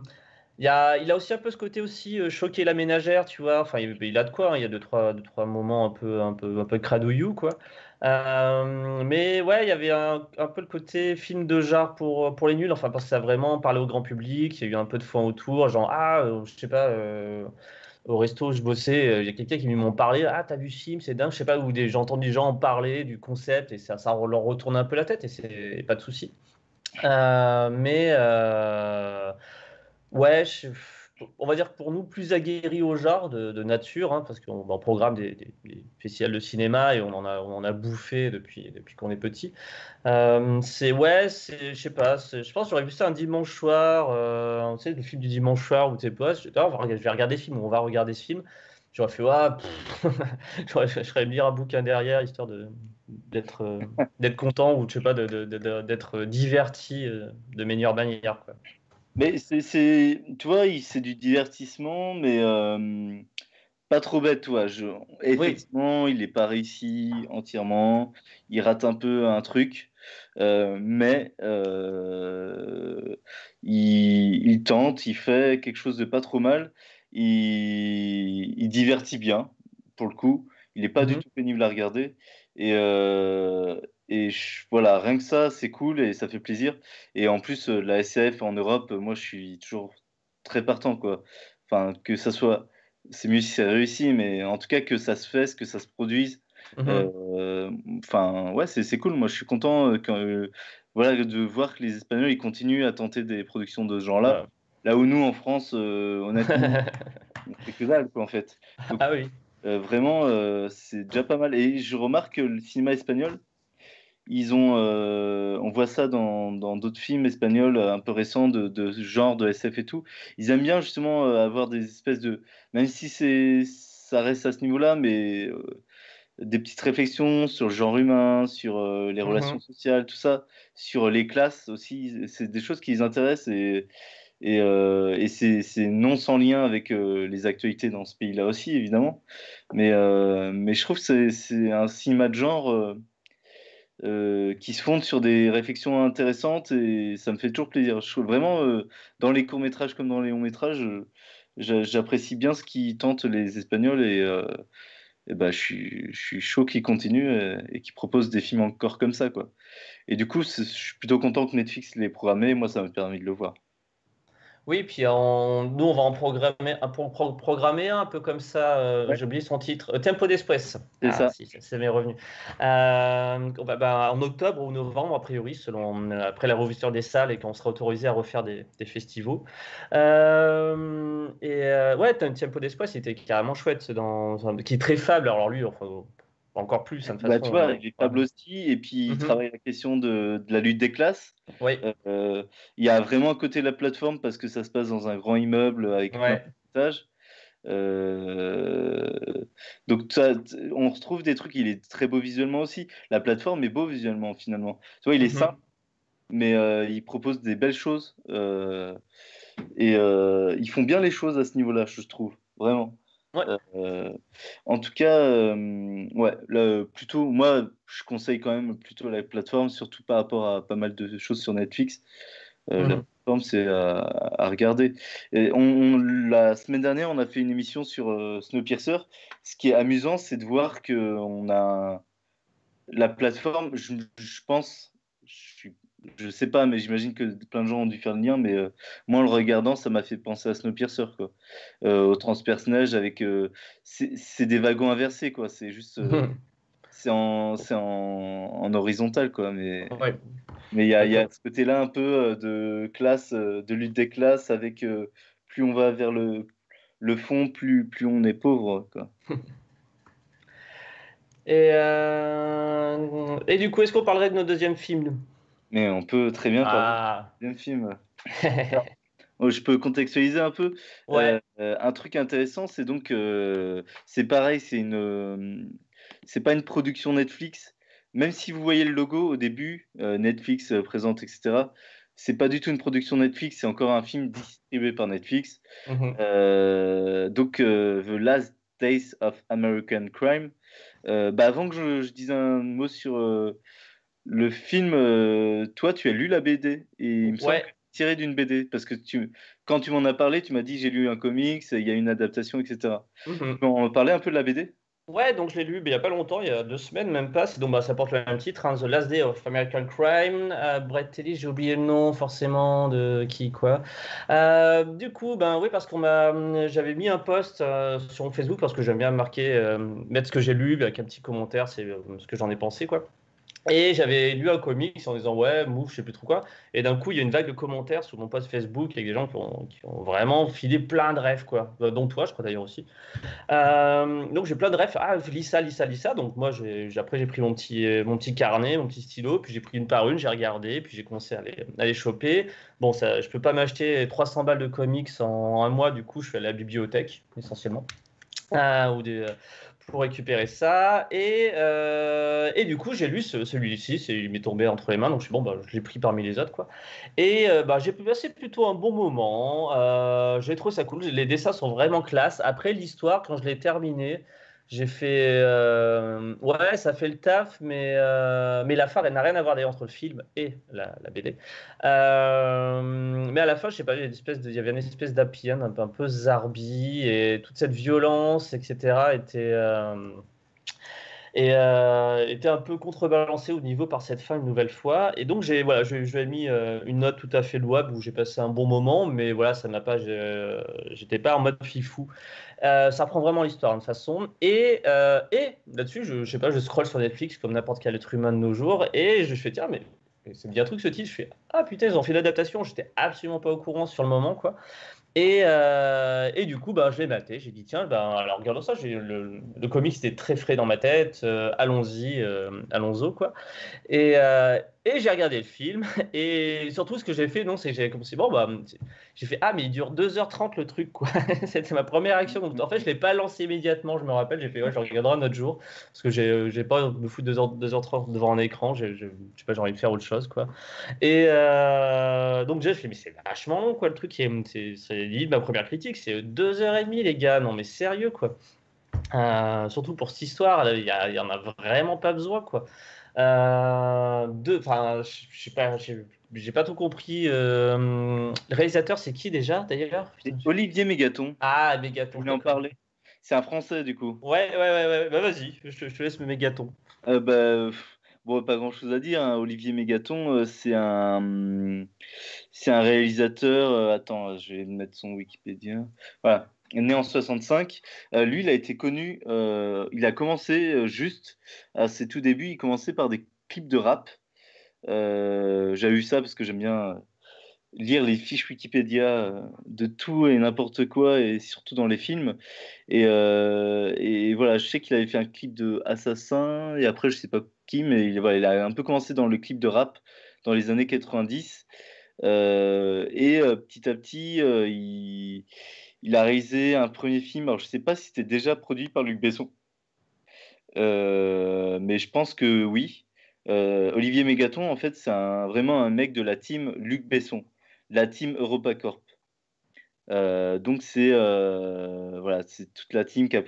il, a, aussi un peu ce côté aussi choquer la ménagère, tu vois. Enfin, il, a de quoi. Hein. Il y a deux trois, deux, trois moments un peu, un peu, un peu cradouillou, quoi. mais ouais, il y avait un, peu le côté film de genre pour, pour les nuls, enfin, parce que ça a vraiment parlé au grand public. Il y a eu un peu de foin autour, genre, ah, je sais pas, au resto, je bossais, il y a quelqu'un qui m'ont parlé, ah, t'as vu film, c'est dingue, je sais pas, où j'ai des gens en parler du concept et ça, ça leur retourne un peu la tête et c'est pas de souci. Euh, mais euh, ouais, on va dire pour nous, plus aguerris au genre de, nature, hein, parce qu'on programme des, festivals de cinéma et on en a, bouffé depuis, depuis qu'on est petit. Euh, c'est ouais, je sais pas, je pense j'aurais vu ça un dimanche soir, euh, tu le film du dimanche soir où t'es pas, je, je vais regarder ce film, on va regarder ce film. J'aurais fait, je serais lire un bouquin derrière, histoire d'être euh, d'être content ou, je sais pas, d'être diverti de meilleure manière. Quoi. Mais c'est, tu vois, c'est du divertissement, mais euh, pas trop bête, toi. Je, effectivement, il n'est pas réussi entièrement. Il rate un peu un truc, euh, mais euh, il, tente, il fait quelque chose de pas trop mal. Il, il divertit bien, pour le coup. Il n'est pas du mhm. tout pénible à regarder. Et, et voilà, rien que ça, c'est cool et ça fait plaisir. Et en plus, euh, la SF en Europe, moi, je suis toujours très partant, quoi. Enfin, que ça soit, c'est mieux si c'est réussi, mais en tout cas, que ça se fasse, que ça se produise. Mmh euh, enfin, ouais, c'est cool. Moi, je suis content euh, voilà, de voir que les Espagnols, ils continuent à tenter des productions de ce genre-là. Là où nous, en France, honnêtement, on fait que dalle, quoi, en fait. ah oui. Vraiment, c'est déjà pas mal. Et je remarque que le cinéma espagnol, ils ont, euh, on voit ça dans d'autres films espagnols euh, un peu récents de, de, genre de SF et tout. Ils aiment bien justement euh, avoir des espèces de, même si c'est, ça reste à ce niveau-là, mais des petites réflexions sur le genre humain, sur les mhm. relations sociales, tout ça, sur les classes aussi. C'est des choses qui les intéressent et, et, et c'est non sans lien avec les actualités dans ce pays-là aussi, évidemment. Mais, mais je trouve que c'est un cinéma de genre euh, qui se fondent sur des réflexions intéressantes et ça me fait toujours plaisir. Je trouve vraiment, euh, dans les courts-métrages comme dans les longs-métrages, euh, j'apprécie bien ce qui tentent les Espagnols et, bah, je, suis, chaud qu'ils continuent et, qu'ils proposent des films encore comme ça. Et du coup, je suis plutôt content que Netflix les programmé, moi ça m'a permis de le voir. Oui, puis nous, on va en programmer, un, programmer un, peu comme ça. Euh, j'ai oublié son titre. Euh, Tempo d'Espress. C'est ah, ça. c'est mes revenus. Euh, bah, en octobre ou novembre, a priori, selon après la révision des salles et qu'on sera autorisé à refaire des, festivals. et ouais, Tempo d'Espress, était carrément chouette. Dans, qui est très faible. Alors lui, enfin, encore plus. Hein, de bah, tu vois, est fable aussi, et puis il mhm. travaille la question de, de, la lutte des classes. Oui. Euh, il y a vraiment un côté de la plateforme parce que ça se passe dans un grand immeuble avec ouais. étages. Euh, donc ça, on retrouve des trucs, il est très beau visuellement aussi. La plateforme est beau visuellement finalement. Tu vois, il est mhm. simple, mais euh, il propose des belles choses. et ils font bien les choses à ce niveau-là, je trouve, vraiment. Euh, en tout cas, euh, ouais, plutôt, moi, je conseille quand même plutôt la plateforme, surtout par rapport à pas mal de choses sur Netflix. Euh, la mhm. plateforme, c'est à, regarder. Et on, la semaine dernière, on a fait une émission sur Snowpiercer. Ce qui est amusant, c'est de voir que on a la plateforme. Je, je pense, je sais pas, mais j'imagine que plein de gens ont dû faire le lien. Mais euh, moi, en le regardant, ça m'a fait penser à Snowpiercer, quoi. Euh, au transpersonnage avec. Euh, c'est des wagons inversés, quoi. C'est juste. c'est en, en, horizontal, quoi. Mais mais il y a, y a ce côté-là un peu de classe, de lutte des classes, avec plus on va vers le, le fond, plus, plus on est pauvre, quoi. Et, et du coup, est-ce qu'on parlerait de notre deuxième film mais on peut très bien parler d'un film. Je peux contextualiser un peu. Ouais. Euh, un truc intéressant, c'est donc, euh, c'est pareil, c'est une, euh, c'est pas une production Netflix. Même si vous voyez le logo au début, Netflix présente, etc. C'est pas du tout une production Netflix, c'est encore un film distribué par Netflix. Mhm. donc, The Last Days of American Crime. bah, avant que je, je, dise un mot sur le film, euh, toi, tu as lu la BD et il me semble tiré d'une BD parce que tu, quand tu m'en as parlé, tu m'as dit j'ai lu un comics, il y a une adaptation, etc. Mhm. On parlait un peu de la BD Ouais, donc je l'ai lu il n'y a pas longtemps, il y a deux semaines, même pas. Donc bah, ça porte le même titre, hein, The Last Day of American Crime. Euh, Brett Telly, j'ai oublié le nom forcément de qui, quoi. Euh, du coup, ben oui, parce qu'on m'a, j'avais mis un post sur Facebook parce que j'aime bien marquer, mettre ce que j'ai lu avec un petit commentaire, c'est ce que j'en ai pensé, quoi. Et j'avais lu un comics en disant ouais, move, je sais plus trop quoi. Et d'un coup, il y a une vague de commentaires sur mon post Facebook avec des gens qui ont, qui ont vraiment filé plein de rêves, quoi. Euh, dont toi, je crois d'ailleurs aussi. Euh, donc j'ai plein de rêves. Ah, lis ça, lis ça, lis ça. Donc moi, j'ai, après, j'ai pris mon petit, mon petit carnet, mon petit stylo, puis j'ai pris une par une, j'ai regardé, puis j'ai commencé à les, à les choper. Bon, ça, je peux pas m'acheter 300 balles de comics en un mois, du coup, je fais à la bibliothèque, essentiellement. Ah, ou des pour récupérer ça. Et, euh, et du coup, j'ai lu ce, celui-ci, il m'est tombé entre les mains, donc je suis bon, bah, je l'ai pris parmi les autres. Quoi. Et euh, bah, j'ai passé plutôt un bon moment. Euh, j'ai trouvé ça cool. Les dessins sont vraiment classe. Après l'histoire, quand je l'ai terminé, j'ai fait. Euh, ouais, ça fait le taf, mais, euh, mais la fin, n'a rien à voir d'ailleurs entre le film et la, BD. Euh, mais à la fin, je sais pas, il y, avait une espèce de, un peu, un zarbi, et toute cette violence, etc., était. et était un peu contrebalancé au niveau par cette fin une nouvelle fois. Et donc, j'ai voilà, je, lui ai mis une note tout à fait louable où j'ai passé un bon moment, mais voilà, ça n'a pas, j'étais pas en mode fifou. Euh, ça prend vraiment l'histoire de façon. Et, euh, et là-dessus, je, je, sais pas, je scroll sur Netflix comme n'importe quel être humain de nos jours et je fais tiens, mais c'est bien un truc ce titre. Je fais ah putain, ils ont fait l'adaptation. J'étais absolument pas au courant sur le moment quoi. Et, euh, et, du coup, bah, je l'ai maté. J'ai dit, tiens, bah, alors regardons ça. Le, le comic était très frais dans ma tête. Allons-y, allons-y, quoi. Et, et j'ai regardé le film. Et surtout, ce que j'ai fait, non, c'est que j'ai commencé, bon, bah, j'ai fait, ah, mais il dure 2h30 le truc, quoi. C'était ma première action. Donc, en fait, je ne l'ai pas lancé immédiatement, je me rappelle. J'ai fait, ouais, je regarderai un autre jour. Parce que j'ai, j'ai pas me foutre 2h, 2h30 devant un écran. J'ai, je sais pas, j'ai envie de faire autre chose, quoi. Et donc, j'ai fait, mais c'est vachement long, quoi, le truc. C'est, c'est ma première critique. C'est 2h30, les gars. Non, mais sérieux, quoi. Euh, surtout pour cette histoire, il y, en a vraiment pas besoin, quoi. Euh, enfin, je sais pas, j'ai pas tout compris. Euh, le réalisateur, c'est qui déjà d'ailleurs? Olivier Mégaton. Ah, Mégaton. Je voulais en parler. C'est un Français du coup. Ouais, ouais, ouais, ouais. Bah vas-y, je, te laisse me Mégaton. Euh, bah, bon, pas grand chose à dire. Hein. Olivier Mégaton, c'est un, c'est un réalisateur. attends, je vais mettre son Wikipédia. Voilà né en 65. Euh, lui, il a été connu, euh, il a commencé euh, juste à ses tout débuts, il commençait par des clips de rap. J'ai eu ça parce que j'aime bien lire les fiches Wikipédia de tout et n'importe quoi, et surtout dans les films. Et, voilà, je sais qu'il avait fait un clip de Assassin, et après, je sais pas qui, mais il, il a un peu commencé dans le clip de rap dans les années 90. et petit à petit, il il a réalisé un premier film, alors je ne sais pas si c'était déjà produit par Luc Besson, euh, mais je pense que oui. Euh, Olivier Mégaton, en fait, c'est vraiment un mec de la team Luc Besson, la team EuropaCorp. Euh, donc c'est voilà, c'est toute la team qui a,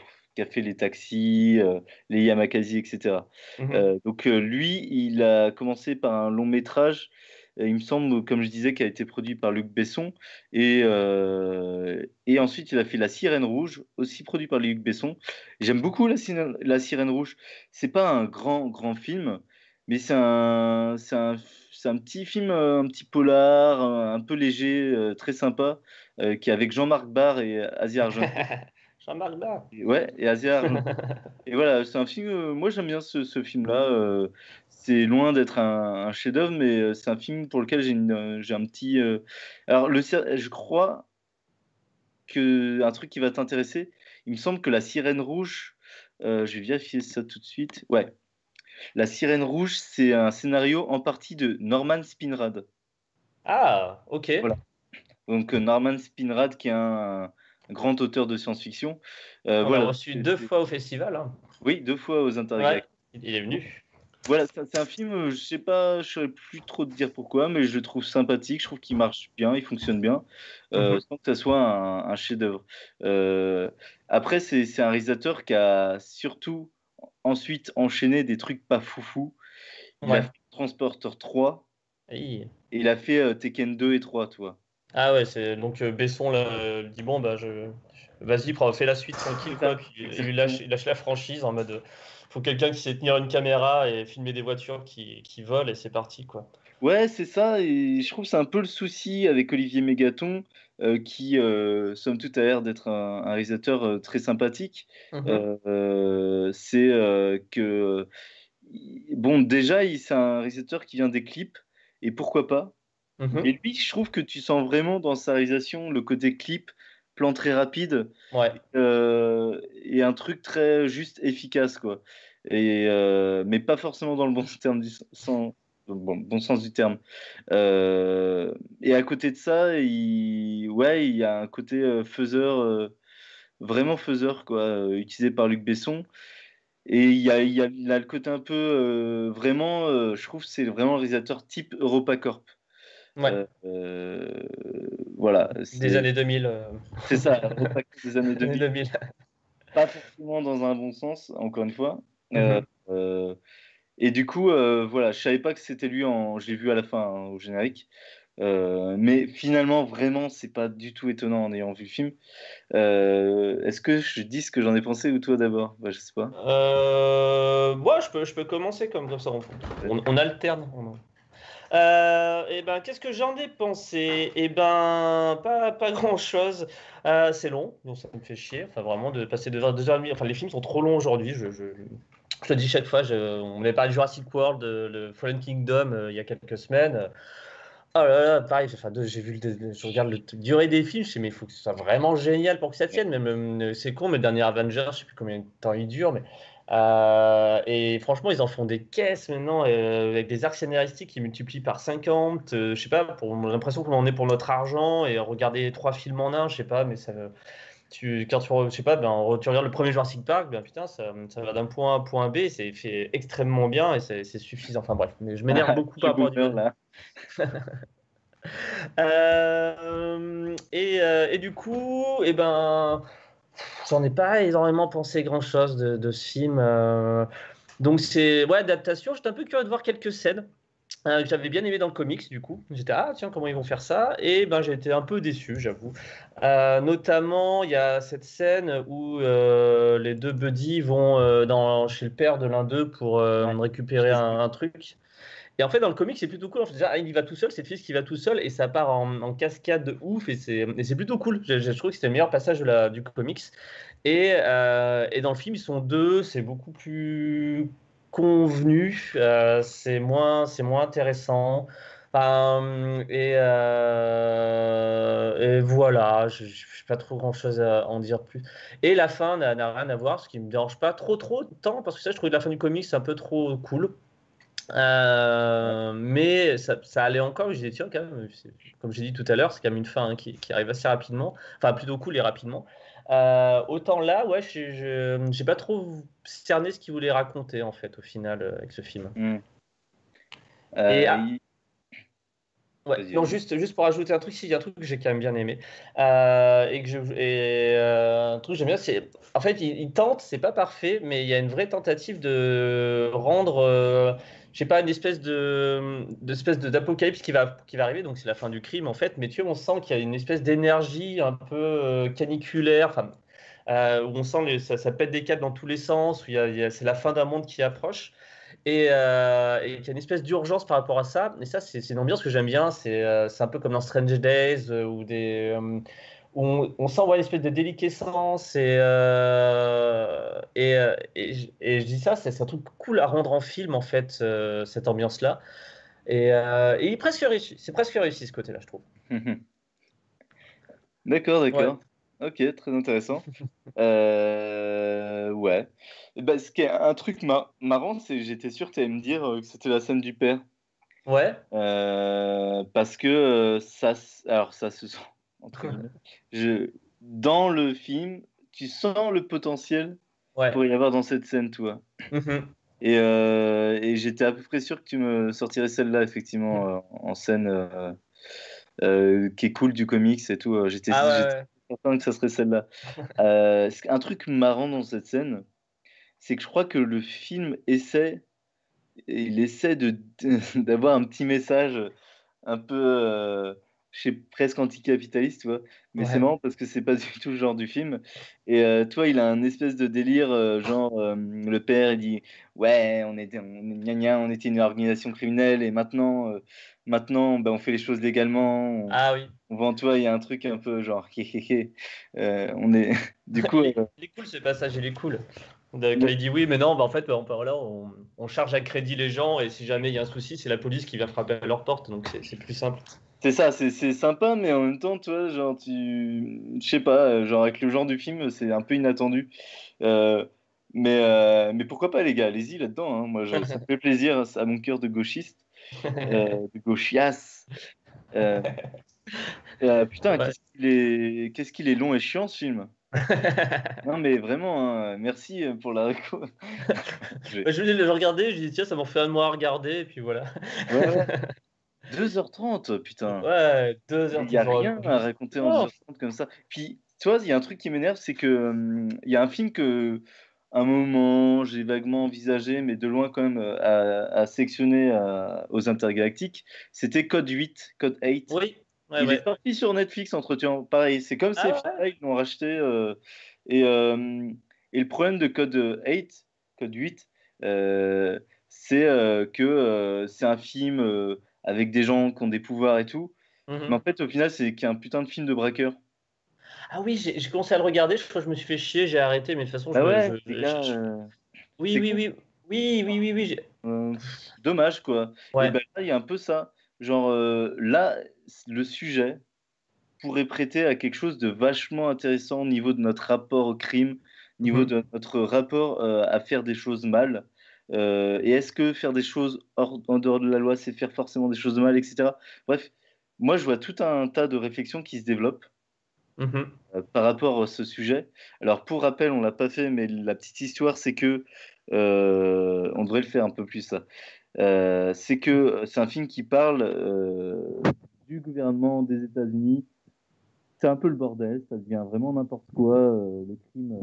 fait les taxis, les Yamakasi, etc. Mmh donc lui, il a commencé par un long métrage il me semble, comme je disais, qui a été produit par Luc Besson. Et, euh, et ensuite, il a fait La Sirène Rouge, aussi produit par Luc Besson. J'aime beaucoup La, La Sirène Rouge. Pas un grand, grand film, mais c'est un, un, un, petit film, un petit polar, un peu léger, euh, très sympa, euh, qui est avec Jean-Marc Barr et Asia Argent. Barr. Ouais, et Asia et voilà, c'est un film, moi j'aime bien ce, ce film-là c'est loin d'être un, chef-d'œuvre, mais euh, c'est un film pour lequel j'ai euh, un petit. Euh, alors, le, je crois que un truc qui va t'intéresser. Il me semble que la Sirène Rouge. je vais vérifier ça tout de suite. Ouais. La Sirène Rouge, c'est un scénario en partie de Norman Spinrad. Ah, ok. Voilà. Donc Norman Spinrad, qui est un, grand auteur de science-fiction. On voilà. reçu deux fois au festival. Hein. Oui, deux fois aux Intergalactiques. il est venu. Voilà, c'est un film, euh, je sais pas, je saurais plus trop te dire pourquoi, mais je le trouve sympathique, je trouve qu'il marche bien, il fonctionne bien, euh, mhm. sans que ça soit un, chef-d'œuvre. Euh, après, c'est un réalisateur qui a surtout ensuite enchaîné des trucs pas foufou. Il a fait Transporter 3 et il a fait Tekken 2 et 3, toi. Ah ouais, c'est donc Besson là, dit bon, bah je. Vas-y, fais la suite tranquille, quoi. Puis, il lâche, il lâche la franchise en mode faut quelqu'un qui sait tenir une caméra et filmer des voitures qui, qui volent et c'est parti quoi. Ouais, c'est ça. Et je trouve que c'est un peu le souci avec Olivier Mégaton, euh, qui, euh, somme toute, a l'air d'être un, réalisateur euh, très sympathique. Mhm. c'est que bon, déjà, il- c'est un réalisateur qui vient des clips, et pourquoi pas? Mhm. Et lui, je trouve que tu sens vraiment dans sa réalisation le côté clip, plan très rapide, Ouais. euh, et un truc très juste efficace, quoi. Et, euh, mais pas forcément dans le bon terme du sens, bon, bon sens du terme. Euh, et à côté de ça, il, ouais, il y a un côté faiseur, vraiment faiseur, quoi, utilisé par Luc Besson. Et il y a, il y a, il a le côté un peu, vraiment, je trouve, c'est vraiment un réalisateur type EuropaCorp. Ouais. Euh, voilà, Des années 2000. euh, c'est ça, des années années 2000 2000. pas forcément dans un bon sens, encore une fois. Mhm. Euh, euh, et du coup, voilà, je savais pas que c'était lui en. Je l'ai vu à la fin hein, au générique. Euh, mais finalement, vraiment, c'est pas du tout étonnant en ayant vu le film. Euh, Est-ce que je dis ce que j'en ai pensé ou toi d'abord? Bah, Je sais pas. Euh, moi, je peux, je peux commencer comme, comme ça. On, on, on alterne. On- Euh, et ben, qu'est-ce que j'en ai pensé? Et ben, pas, pas grand-chose. Euh, c'est long, donc ça me fait chier. Enfin, vraiment, de passer et demie. Enfin, les films sont trop longs aujourd'hui. Je, je, je le dis chaque fois. Je, on m'avait parlé de Jurassic World, de, le Fallen Kingdom euh, il y a quelques semaines. Oh là là, pareil, j'ai vu le, je regarde le durée des films, je sais mais il faut que ce soit vraiment génial pour que ça tienne. Même euh, c'est con, mais le dernier Avengers, je sais plus combien de temps il dure, mais euh, et franchement, ils en font des caisses maintenant euh, avec des arcs scénaristiques qui multiplient par 50. euh, je sais pas, pour l'impression qu'on en est pour notre argent et regarder trois films en un, je sais pas, mais ça. Tu, quand tu, je sais pas, ben, tu regardes le premier Jurassic Park, ben putain, ça, ça va d'un point A à un point B, et c'est fait extrêmement bien et c'est suffisant. Enfin bref, mais je m'énerve beaucoup par rapport à là. euh, et, et du coup, eh ben, j'en ai pas énormément pensé grand-chose de, de ce film. euh. donc c'est ouais, adaptation. J'étais un peu curieux de voir quelques scènes euh, j'avais bien aimé dans le comics. Du coup, j'étais ah tiens comment ils vont faire ça? Et ben j'ai été un peu déçu, j'avoue. Euh, notamment, il y a cette scène où euh, les deux buddies vont dans, chez le père de l'un d'eux pour Ouais. récupérer un, un truc. Et en fait, dans le comic, c'est plutôt cool. En fait, déjà, il va tout seul, c'est fils qui va tout seul, et ça part en, cascade de ouf, et c'est plutôt cool. Je, trouve que c'était le meilleur passage du comics. Et, euh, et dans le film, ils sont deux, c'est beaucoup plus convenu, euh, c'est moins, moins intéressant. Euh, et voilà, je n'ai pas trop grand chose à en dire plus. Et la fin n'a rien à voir, ce qui me dérange pas trop, trop tant, parce que ça, je trouvais la fin du comic, c'est un peu trop cool. Euh, mais ça, ça allait encore, je disais, tiens, quand même, comme j'ai dit tout à l'heure, c'est quand même une fin hein, qui, qui arrive assez rapidement, enfin plutôt cool et rapidement. Euh, autant là, ouais, je j'ai pas trop cerné ce qu'il voulait raconter en fait au final euh, avec ce film. Hmm. Et, ah, il- Ouais, Vas-y, non, vas-y. juste, juste pour ajouter un truc, si, il y a un truc que j'ai quand même bien aimé. Euh, et que je, et, euh, un truc que j'aime bien, c'est. En fait, il, il tente, c'est pas parfait, mais il y a une vraie tentative de rendre. euh, sais pas, une espèce de, de d'apocalypse qui va, qui va arriver, donc c'est la fin du crime en fait, mais tu vois, on sent qu'il y a une espèce d'énergie un peu euh, caniculaire, euh, où on sent les, ça, pète des câbles dans tous les sens, où c'est la fin d'un monde qui approche. Et, euh, et qu'il y a une espèce d'urgence par rapport à ça. Et ça, c'est c'est une ambiance que j'aime bien. C'est un peu comme dans Strange Days, où, des, on, on sent ouais, une espèce de déliquescence. Et, euh, et, euh, et, je- et je dis ça, c'est un truc cool à rendre en film, en fait, euh, cette ambiance-là. Et, euh, et il est presque réussi. C'est presque réussi, ce côté-là, je trouve. D'accord, d'accord. Ok, très intéressant. Euh, ouais. Ben, ce qui est un truc mar- marrant, c'est que j'étais sûr que tu allais me dire que c'était la scène du père. Ouais. Euh, parce que ça, alors ça se sent, entre guillemets. Je, dans le film, tu sens le potentiel Ouais. pour y avoir dans cette scène, toi. Mhm. Et, euh, et j'étais à peu près sûr que tu me sortirais celle-là, effectivement, euh, en scène euh, euh, qui est cool du comics et tout. J'étais Ah ouais, j'étais ouais. certain que ça serait celle-là. Euh, ce- un truc marrant dans cette scène, c'est que je crois que le film essaie, il essaie de d'avoir un petit message un peu, euh, je sais, presque anticapitaliste, tu vois. Mais c'est marrant parce que c'est pas du tout le genre du film. Et euh, toi, il a un espèce de délire, euh, genre euh, le père, il dit, ouais, on était, on, gna gna, on était une organisation criminelle et maintenant, maintenant, ben, on fait les choses légalement. On, Ah oui. on vend, toi, il y a un truc un peu genre, hé, hé, hé. On est, du coup, Il est, cool ce passage, il est cool. Il dit oui, mais non, bah, en fait, bah, on, là, on, on, charge à crédit les gens et si jamais il y a un souci, c'est la police qui vient frapper à leur porte, donc c'est plus simple. C'est ça, c'est sympa, mais en même temps, toi, genre, tu. Je sais pas, genre, avec le genre du film, c'est un peu inattendu. Euh, mais, euh, mais pourquoi pas, les gars, allez-y là-dedans. Hein. Moi, ça me fait plaisir à mon cœur de gauchiste, euh, de gauchias. putain, qu'est-ce qu'il est... Qu qu'il est long et chiant ce film. non mais vraiment, hein, merci pour la réco. je... Bah, je voulais le regarder, je dis tiens ça m'en fait un mois à regarder et puis voilà. ouais. 2h30, putain. Ouais, 2h30. Il n'y a rien à raconter en 2h30 comme ça. Puis, tu vois, il y a un truc qui m'énerve, c'est que hum, il y a un film que, un moment, j'ai vaguement envisagé, mais de loin quand même, euh, à, sectionner euh, aux intergalactiques. C'était Code 8, Code 8. Oui. il est sorti sur Netflix entre temps. Pareil, c'est comme ah, si ils l'ont racheté. Euh, et, et, le problème de Code 8, Code 8, c'est que c'est un film avec des gens qui ont des pouvoirs et tout. Mhm. Mais en fait, au final, c'est un putain de film de braqueur. Ah oui, j'ai commencé à le regarder, je crois que je me suis fait chier, j'ai arrêté, mais de toute façon, ah ouais, Oui, oui, oui, oui, oui, oui, oui, euh, dommage, quoi. Et ben là, il y a un peu ça. Genre, euh, là, le sujet pourrait prêter à quelque chose de vachement intéressant au niveau de notre rapport au crime, au niveau mhm. de notre rapport euh, à faire des choses mal. Euh, et est-ce que faire des choses hors, en dehors de la loi, c'est faire forcément des choses de mal, etc. Bref, moi, je vois tout un tas de réflexions qui se développent mhm. euh, par rapport à ce sujet. Alors, pour rappel, on l'a pas fait, mais la petite histoire, c'est que euh, on devrait le faire un peu plus ça. c'est que c'est un film qui parle du gouvernement des États-Unis. C'est un peu le bordel, ça devient vraiment n'importe quoi. le crime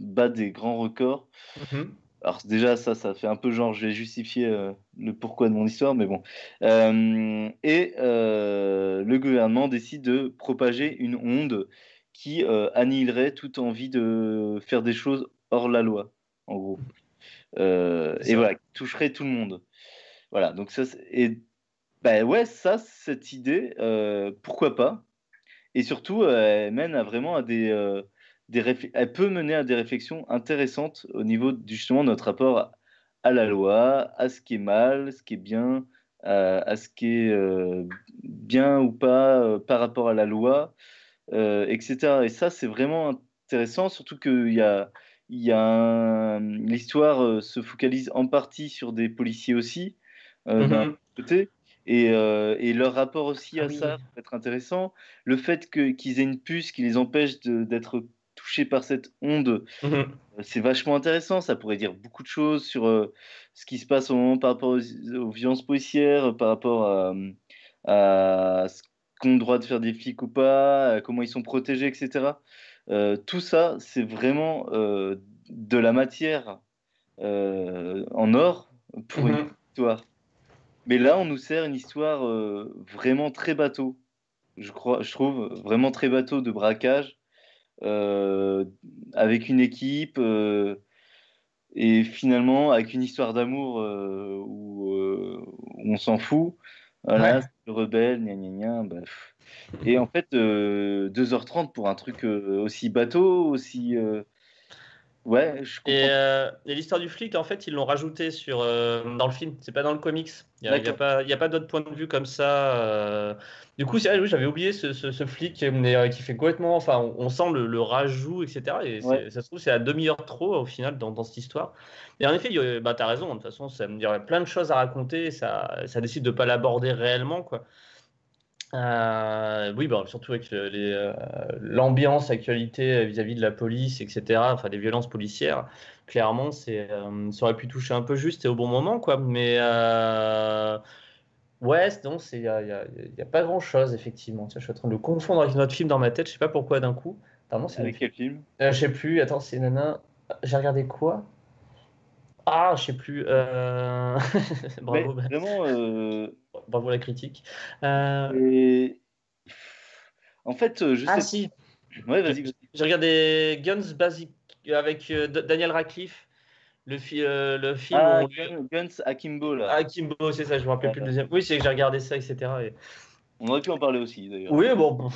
bat des grands records. Mhm. Alors déjà, ça, ça fait un peu genre, je vais justifier euh, le pourquoi de mon histoire, mais bon. Euh, et euh, le gouvernement décide de propager une onde qui annihilerait toute envie de faire des choses hors la loi, en gros. et voilà, qui toucherait tout le monde. Voilà, donc ça, et ben ouais, ça, cette idée, pourquoi pas? Et surtout, elle mène à vraiment à des elle peut mener à des réflexions intéressantes au niveau justement de notre rapport à la loi, à ce qui est mal, ce qui est bien, à, ce qui est euh, bien ou pas euh, par rapport à la loi, euh, etc. Et ça, c'est vraiment intéressant, surtout que y a, y a l'histoire se focalise en partie sur des policiers aussi, d'un mm-hmm. côté. Et, et, leur rapport aussi à ah ça peut être intéressant. Le fait qu'ils aient une puce qui les empêche d'être touché par cette onde, mhm. euh, c'est vachement intéressant. Ça pourrait dire beaucoup de choses sur euh, ce qui se passe au moment par rapport aux, violences policières, par rapport à, ce qu'ont le droit de faire des flics ou pas, comment ils sont protégés, etc. Euh, tout ça, c'est vraiment de la matière en or pour une mhm. histoire. Mais là, on nous sert une histoire vraiment très bateau. Je, crois, je trouve vraiment très bateau de braquage avec une équipe euh, et finalement avec une histoire d'amour euh, où, on s'en fout. Voilà, le rebelle, gna gna gna, bref. Et en fait, 2h30 pour un truc aussi bateau, aussi Ouais, je comprends. Euh, et, l'histoire du flic, en fait, ils l'ont rajouté sur, euh, dans le film. C'est pas dans le comics. Il n'y a, pas, pas d'autre point de vue comme ça. Euh. Du coup, c'est oui, j'avais oublié ce, ce, flic qui fait complètement. Enfin, on, sent le, rajout, etc. Et ça se trouve, c'est à demi-heure trop au final dans, dans, cette histoire. Et en effet, bah, tu as raison. De toute façon, ça me dirait plein de choses à raconter. Ça, ça décide de ne pas l'aborder réellement. quoi. Euh, oui, bah, surtout avec euh, l'ambiance, l'actualité vis-à-vis de la police, etc., enfin des violences policières, clairement, c'est, euh, ça aurait pu toucher un peu juste et au bon moment, quoi. Mais ouais, non, il n'y a, a, pas grand-chose, effectivement. Tiens, je suis en train de le confondre avec notre film dans ma tête, je sais pas pourquoi d'un coup. c'est avec quel film? Je sais plus, attends, c'est nana. J'ai regardé quoi? Ah, je sais plus. Euh, bravo. vraiment. Euh, bravo la critique. Euh, en fait, je ah, sais. si. Ouais, vas-y. J'ai regardé Guns Basic avec Daniel Radcliffe. Le, le film. Ah, Guns Akimbo, là. Akimbo, c'est ça, je me rappelle plus le deuxième. Oui, c'est que j'ai regardé ça, etc. On aurait pu en parler aussi, d'ailleurs. Oui, bon.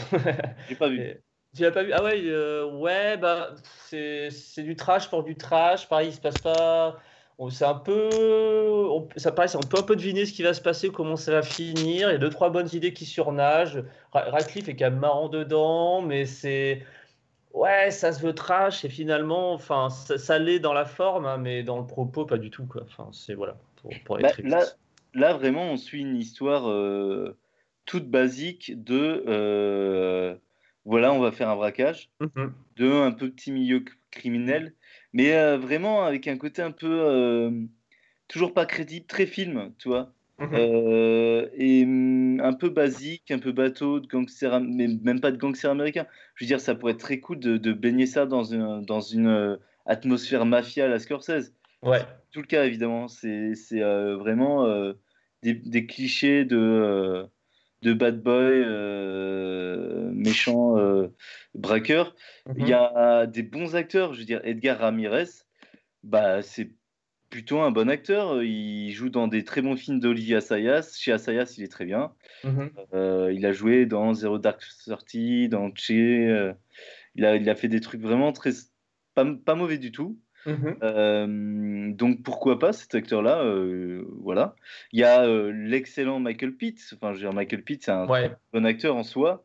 j'ai pas vu. Tu l'as pas vu? Ah ouais, euh, ouais, bah c'est c'est du trash pour du trash. Pareil, il se passe pas. On- C'est un peu, on- ça paraît, on peut un peu deviner ce qui va se passer, comment ça va finir. Il y a deux trois bonnes idées qui surnagent. Ra- Radcliffe est quand même marrant dedans, mais c'est ouais, ça se veut trash et finalement, enfin, ça, ça l'est dans la forme, hein, mais dans le propos, pas du tout quoi. Enfin, c'est voilà pour, pour Bah, là, là, vraiment, on suit une histoire euh, toute basique de euh, voilà, on va faire un braquage, Mhm. de un peu petit milieu criminel, mais euh, vraiment avec un côté un peu euh, toujours pas crédible, très film, tu vois. Mhm. Euh, et hum, un peu basique, un peu bateau, de gangster, am- mais même pas de gangster américain. Je veux dire, ça pourrait être très cool de, de baigner ça dans une, dans une atmosphère mafia à la Scorsese. Ouais. Tout le cas, évidemment. C'est c'est, vraiment des, des clichés de, de bad boy, euh, méchant euh, braqueur. Il Mhm. y a des bons acteurs. Je veux dire, Edgar Ramirez, bah, c'est plutôt un bon acteur. Il joue dans des très bons films d'Olivier Assayas. Chez Assayas, il est très bien. Mhm. Euh, il a joué dans Zero Dark Thirty, dans Che. euh, il, a, il a fait des trucs vraiment très pas, pas mauvais du tout. Mhm. Euh, donc pourquoi pas cet acteur-là euh, Voilà. Il y a euh, l'excellent Michael Pitt. Enfin, je veux dire, Michael Pitt, c'est un Ouais. bon acteur en soi.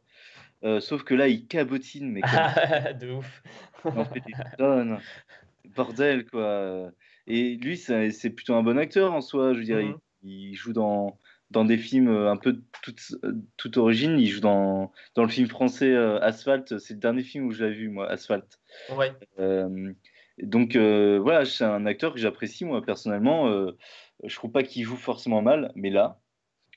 Sauf que là, il cabotine, mais comme de ouf. il en fait des tonnes. Bordel, quoi. Et lui, c'est plutôt un bon acteur en soi. Je veux dire, Mhm. il, il joue dans, dans des films un peu de toute, toute origine. Il joue dans, dans le film français Asphalt. C'est le dernier film où je l'ai vu, moi, Asphalt. Ouais. Donc euh, voilà, c'est un acteur que j'apprécie moi personnellement. Euh, je trouve pas qu'il joue forcément mal, mais là,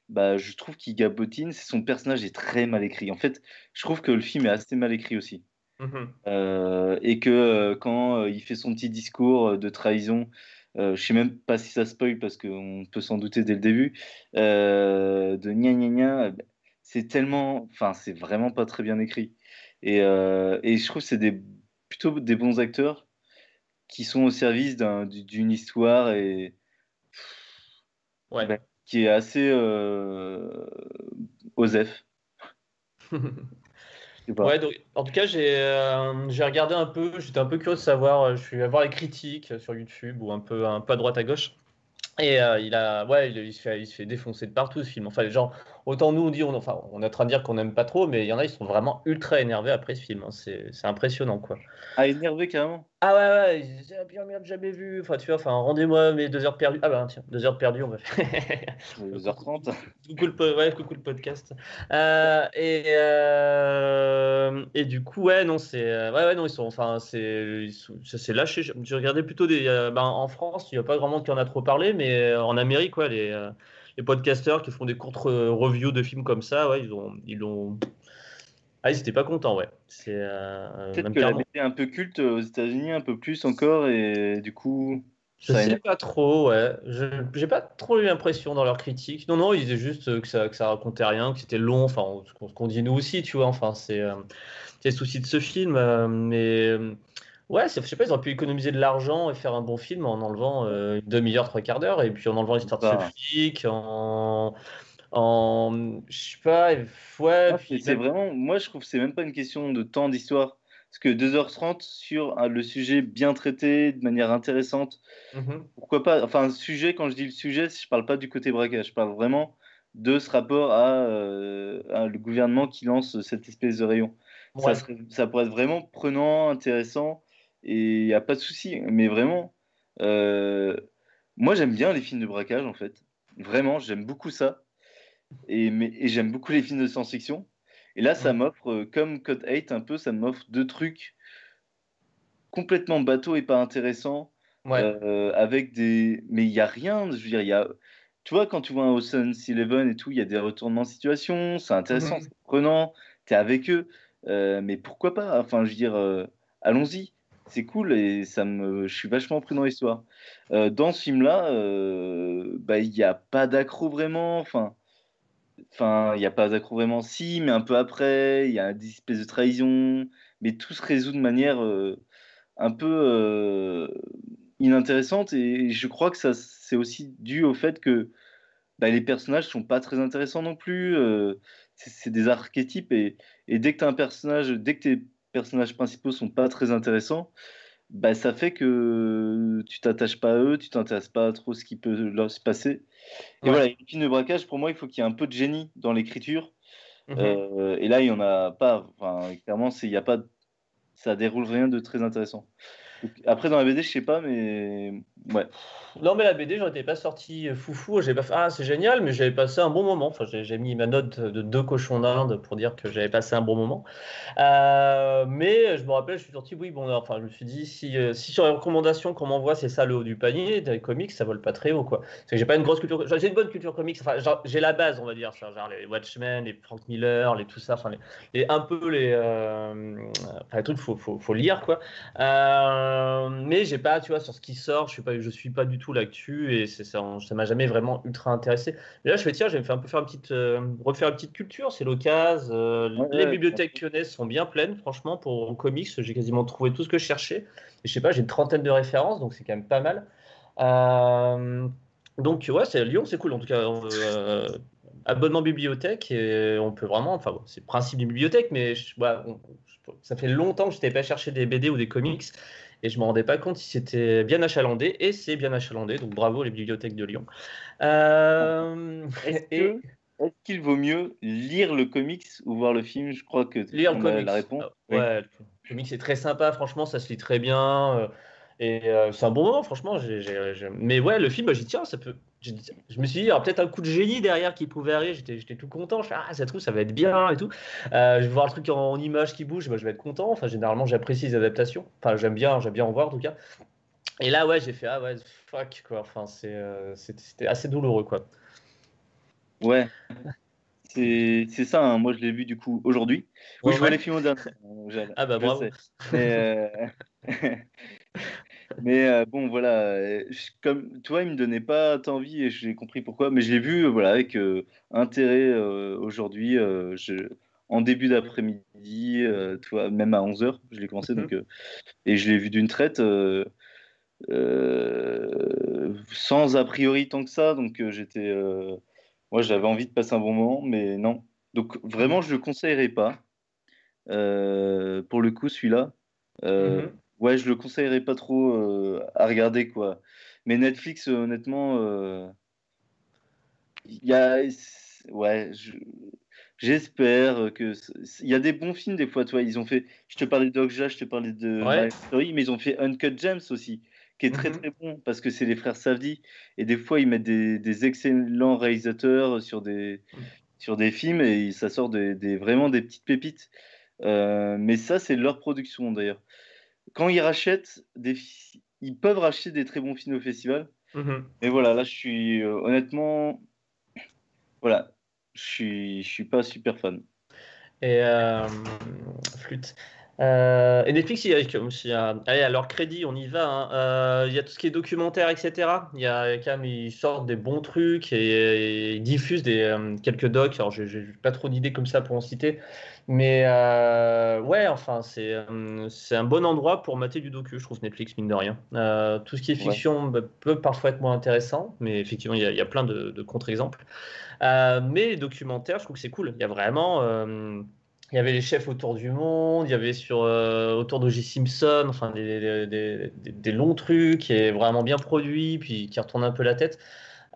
bah, je trouve qu'il gabotine. Son personnage est très mal écrit. En fait, je trouve que le film est assez mal écrit aussi. Mhm. Euh, et que euh, quand euh, il fait son petit discours de trahison, je sais même pas si ça spoil parce qu'on peut s'en douter dès le début, de gna gna gna, c'est tellement, enfin, c'est vraiment pas très bien écrit. Et, et je trouve que c'est des, plutôt des bons acteurs qui sont au service d'un- d'une histoire et Ouais. bah, qui est assez euh, osef. Ouais, donc, en tout cas, j'ai euh, j'ai regardé un peu, j'étais un peu curieux de savoir, euh, je suis allé voir les critiques sur YouTube ou un peu, un peu à droite à gauche. Et euh, il a, ouais, il, il se fait, il se fait défoncer de partout ce film. Enfin, les gens, autant nous on dit, on, enfin, on est en train de dire qu'on n'aime pas trop, mais il y en a, ils sont vraiment ultra énervés après ce film. hein. C'est c'est impressionnant, quoi. Ah, énervé carrément. Ah ouais, ouais, ils disaient, ah, bien, merde, jamais vu. Enfin, tu vois, enfin, rendez-moi mes deux heures perdues. Ah bah tiens, deux heures perdues, on va faire. 2h30. Coucou le, po- ouais, coucou le podcast. Euh, et, euh, et du coup, ouais, non, c'est. euh, Ouais, ouais, non, ils sont. Enfin, c'est. s'est lâché. J'ai regardé plutôt des. ben, en France, il n'y a pas monde qui en a trop parlé, mais en Amérique, ouais, les, les podcasteurs qui font des courtes reviews de films comme ça, ouais, ils ont. Ils ont... Ah, ils étaient pas contents, ouais. C'est. euh, Peut-être la BD est un peu culte aux États-Unis, un peu plus encore, et du coup, Je ça sais pas trop, ouais. Je j'ai pas trop eu l'impression dans leurs critiques. Non, non, ils disaient juste euh, que ça, que ça racontait rien, que c'était long. Enfin, ce qu'on dit nous aussi, tu vois. Enfin, c'est euh, le souci de ce film. euh, mais euh, ouais, je sais pas, ils auraient pu économiser de l'argent et faire un bon film en enlevant euh, une demi-heure, trois quarts d'heure, et puis en enlevant l'histoire de ce flic, en. En. Je sais pas, ouais. Ah, puis c'est même- vraiment, moi je trouve que c'est même pas une question de temps d'histoire. Parce que 2h30 sur ah, le sujet bien traité, de manière intéressante, Mhm. pourquoi pas Enfin, un sujet, quand je dis le sujet, je parle pas du côté braquage, je parle vraiment de ce rapport à, euh, à le gouvernement qui lance cette espèce de rayon. Ça, serait- ça pourrait être vraiment prenant, intéressant, et il n'y a pas de souci. Mais vraiment, euh, moi j'aime bien les films de braquage en fait. Vraiment, j'aime beaucoup ça. Et, et j'aime beaucoup les films de science-fiction. Et là, ça m'offre, euh, comme Code 8, un peu, ça m'offre deux trucs complètement bateau et pas intéressants. Ouais. euh, avec des. Mais il n'y a rien, je veux dire, il y a. Tu vois, quand tu vois un Ocean's Eleven et tout, il y a des retournements de situation, c'est intéressant, Mhm. c'est prenant, tu es avec eux. Euh, mais pourquoi pas Enfin, je veux dire, euh, allons-y. C'est cool et ça me, je suis vachement pris dans l'histoire. Euh, dans ce film-là, euh, bah, il n'y a pas d'accro vraiment. Enfin, enfin, il n'y a pas d'accro vraiment. Si, mais un peu après, il y a une espèce de trahison. Mais tout se résout de manière euh, un peu inintéressante. Et je crois que ça, c'est aussi dû au fait que bah, les personnages sont pas très intéressants non plus. c'est des archétypes et, et dès que tu as un personnage, dès que tu personnages principaux sont pas très intéressants, bah, ça fait que tu t'attaches pas à eux, tu t'intéresses pas trop à ce qui peut leur se passer. Et voilà, les films de braquage, pour moi, il faut qu'il y ait un peu de génie dans l'écriture. Mhm. Euh, et là, il y en a pas. Enfin, clairement, il y a pas. Ça déroule rien de très intéressant. Après, dans la BD, je sais pas, mais ouais. Non, mais la BD, j'en étais pas sorti foufou. J'ai pas ah, c'est génial, mais j'avais passé un bon moment. Enfin, j'ai mis ma note de deux cochons d'Inde pour dire que j'avais passé un bon moment. Euh, mais je me rappelle, je suis sorti, oui, bon, enfin, je me suis dit, si, euh, si sur les recommandations qu'on m'envoie, c'est ça le haut du panier, des comics, ça vole pas très haut, quoi. Parce que j'ai pas une grosse culture, j'ai une bonne culture comics. Enfin, j'ai la base, on va dire, genre les Watchmen, les Frank Miller, les tout ça, enfin, les- un peu les, euh, enfin, les trucs, faut, faut, faut lire, quoi. Euh, mais j'ai pas, tu vois, sur ce qui sort, je suis pas, je suis pas du tout l'actu et ça, ça m'a jamais vraiment ultra intéressé. Mais là, je fais tiens, je vais me faire un peu faire une petite, euh, refaire une petite culture, c'est l'occasion. Euh, Ouais, les ouais, bibliothèques lyonnaises sont bien pleines, franchement, pour comics, j'ai quasiment trouvé tout ce que je cherchais. Et je sais pas, j'ai une trentaine de références, donc c'est quand même pas mal. Euh, donc ouais, c'est Lyon, c'est cool en tout cas. euh, abonnement bibliothèque et on peut vraiment, enfin bon, c'est le principe d'une bibliothèque, mais je- voilà, on- je- ça fait longtemps que je n'étais pas chercher des BD ou des comics et je me rendais pas compte si c'était bien achalandé et c'est bien achalandé, donc bravo les bibliothèques de Lyon. Euh, Est-ce et que- est-ce qu'il vaut mieux lire le comics ou voir le film? Je crois que lire le comics. la réponse. Ah, Oui. Ouais, le comics c'est très sympa, franchement, ça se lit très bien. Et euh, c'est un bon moment, franchement. j'ai- Mais ouais, le film, dit, tiens, ça peut. Je me suis dit, il y aura peut-être un coup de génie derrière qui pouvait arriver. J'étais tout content. Je fais, ah, ça trouve, ça va être bien et tout. Euh, je vais voir le truc en, en image qui bouge, bah, je vais être content. Enfin, généralement, j'apprécie les adaptations. Enfin, j'aime bien, j'aime bien en voir en tout cas. Et là, ouais, j'ai fait, ah ouais, fuck, quoi. Enfin, euh, c'était assez douloureux, quoi. Ouais. C'est ça, hein. moi je l'ai vu du coup aujourd'hui. Oui, Ouais, je vois ouais. les films euh, Jal, Ah bah bravo. Mais, euh, mais, euh, bon, voilà. euh, je- Comme toi, il me donnait pas tant envie et j'ai compris pourquoi. Mais je l'ai vu euh, voilà, avec euh, intérêt aujourd'hui, en début d'après-midi, vois, même à 11h, je l'ai commencé. Mhm. donc, et je l'ai vu d'une traite. sans a priori tant que ça, donc j'étais, moi j'avais envie de passer un bon moment, mais non. Donc vraiment je le conseillerais pas. Euh, pour le coup celui-là, euh, Mhm. Ouais je le conseillerais pas trop euh, à regarder quoi. Mais Netflix honnêtement, euh, il y a, ouais, je- j'espère que il y a des bons films des fois, toi ils ont fait, je te parlais de Okja, je te parlais de Ouais. Story, mais ils ont fait Uncut Gems aussi qui est très Mhm. très bon parce que c'est les frères Savdi et des fois ils mettent des, des excellents réalisateurs sur des, sur des films et ça sort des, des- vraiment des petites pépites. Euh, mais ça, c'est leur production d'ailleurs. Quand ils rachètent des ils peuvent racheter des très bons films au festival. Mhm. Mais voilà, là, je suis euh, honnêtement, voilà, je suis, je suis pas super fan. Et euh, flûte. Euh, et Netflix, il y a, comme s'il y a- allez, à leur crédit, on y va. hein. Euh, il y a tout ce qui est documentaire, etc. Il y a quand même, ils sortent des bons trucs et, et ils diffusent des, euh, quelques docs. Alors, j'ai j'ai pas trop d'idées comme ça pour en citer. Mais ouais, enfin, c'est un bon endroit pour mater du docu, je trouve, Netflix, mine de rien. Tout ce qui est Ouais. fiction bah, peut parfois être moins intéressant, mais effectivement, il y a, il y a plein de, de contre-exemples. Mais les documentaires, je trouve que c'est cool. Il y a vraiment. Il y avait les chefs autour du monde, il y avait sur, euh, autour d'O.J. Simpson, enfin des, des- des- longs trucs qui est vraiment bien produit, puis qui retourne un peu la tête.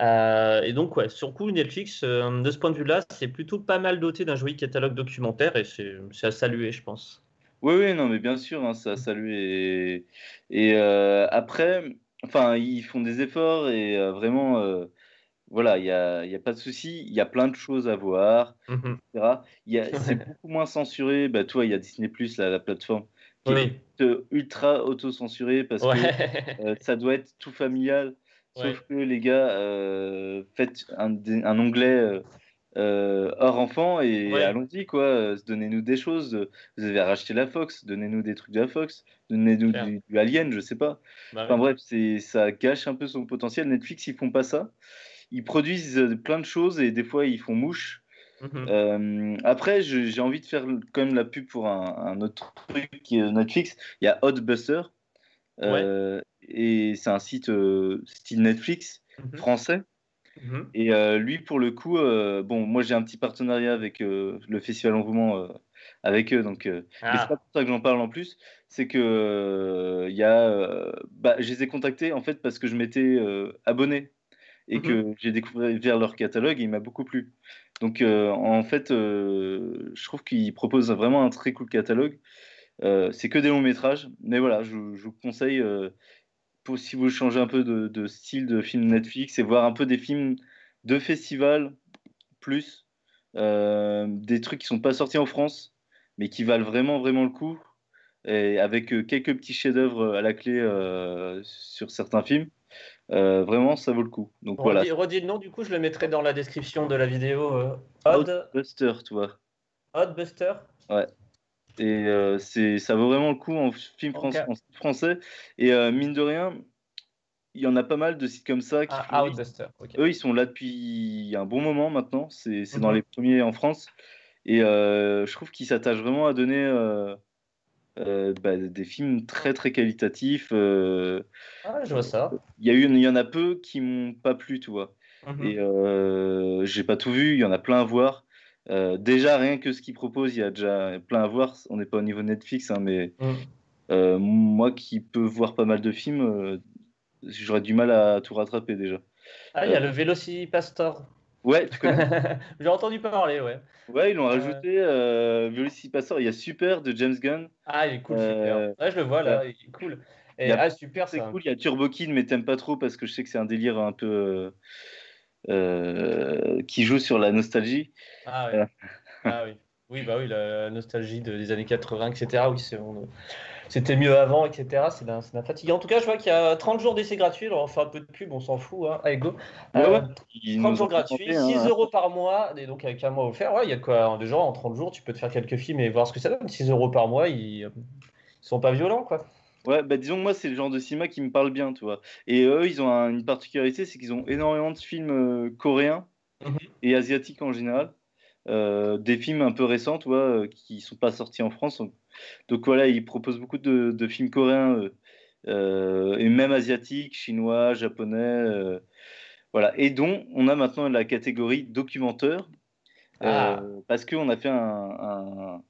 Euh, et donc, ouais, sur coup, Netflix, euh, de ce point de vue-là, c'est plutôt pas mal doté d'un joli catalogue documentaire et c'est c'est à saluer, je pense. Oui, oui, non, mais bien sûr, hein, ça salue et, et euh, après, enfin, ils font des efforts et vraiment, voilà, il y a, y a pas de souci, il y a plein de choses à voir, Mhm. etc. C'est beaucoup moins censuré. Bah, toi, il y a Disney+, là, la plateforme, qui Oui, est euh, ultra auto-censurée parce que euh, ça doit être tout familial. Sauf Ouais. que les gars, euh, faites un, onglet euh, hors enfant et Ouais. allons-y quoi. Donnez-nous des choses. Vous avez racheté la Fox, donnez-nous des trucs de la Fox, donnez-nous du, du Alien, je sais pas. Bah Enfin bref, ça gâche un peu son potentiel. Netflix, ils font pas ça. Ils produisent euh, plein de choses et des fois ils font mouche. Mhm. Euh, après, j'ai envie de faire quand même la pub pour un, un autre truc qui est Netflix. Il y a Hotbuster. Euh, Et c'est un site euh, style Netflix Mhm. français. Mhm. Et euh, lui, pour le coup, euh, bon, moi j'ai un petit partenariat avec euh, le Festival euh, avec eux. Donc, euh, mais Ah. c'est pas pour ça que j'en parle en plus. C'est que euh, il y a, euh, bah, je les ai contactés en fait parce que je m'étais euh, abonné et que j'ai découvert leur catalogue et il m'a beaucoup plu. Donc, euh, en fait, euh, je trouve qu'ils proposent vraiment un très cool catalogue. Euh, c'est que des longs métrages, mais voilà, je, je vous conseille pour, si vous changez un peu de, de style de film Netflix et voir un peu des films de festival plus des trucs qui sont pas sortis en France, mais qui valent vraiment vraiment le coup, et avec quelques petits chefs-d'œuvre à la clé sur certains films. Euh, vraiment, ça vaut le coup. Donc voilà, Redis, redis le nom, du coup, je le mettrai dans la description de la vidéo. euh, Odd, Buster, tu vois. Oddbuster Et euh, c'est, ça vaut vraiment le coup en film français. en français. Et euh, mine de rien, il y en a pas mal de sites comme ça qui Ah, font-. Eux, ils sont là depuis un bon moment maintenant. C'est c'est dans Mhm. les premiers en France. Et euh, je trouve qu'ils s'attachent vraiment à donner euh, bah, des films très très qualitatifs. Euh, Ah, je vois ça. Il y, a eu, il y en a peu qui m'ont pas plu, tu vois. Mhm. Et euh, j'ai pas tout vu, il y en a plein à voir. Déjà, rien que ce qu'ils proposent, il y a déjà plein à voir. On n'est pas au niveau Netflix, hein, mais Mhm. moi qui peux voir pas mal de films, j'aurais du mal à tout rattraper déjà. Ah, il y a le Velocipastor. Ouais, tu connais J'ai entendu parler, ouais. Ouais, ils l'ont Euh. rajouté. Euh, il y a Super de James Gunn. Ah, il est cool, Euh, super. Ouais, je le vois là, il est cool. Et, a- ah, super, C'est cool. Il y a Turbo Kid, mais t'aimes pas trop parce que je sais que c'est un délire un peu euh, qui joue sur la nostalgie. Ah, ouais. ah oui. Oui, bah oui, la nostalgie de- des années 80, etc. Oui, c'est, on- c'était mieux avant, etc. C'est d'un, c'est d'un fatigant. En tout cas, je vois qu'il y a 30 jours d'essai gratuit. Alors, on fait un peu de pub, on s'en fout. Hein. Allez, go. Ouais, Euh, ouais. Ils 30 nous jours gratuits, présenté, hein. 6 euros par mois, et donc avec un mois offert. Ouais, il y a quoi Déjà, en 30 jours, tu peux te faire quelques films et voir ce que ça donne. 6 euros par mois, ils, ils sont pas violents, quoi. Ouais, bah disons, moi, c'est le genre de cinéma qui me parle bien, tu vois. Et eux, ils ont un- une particularité, c'est qu'ils ont énormément de films euh, coréens Mhm. et asiatiques en général. Euh, des films un peu récents, tu vois, euh, qui sont pas sortis en France. Donc, voilà, ils proposent beaucoup de, de films coréens euh, et même asiatiques, chinois, japonais. voilà. Et dont on a maintenant la catégorie documentaire. Ah. parce qu'on a fait un, un-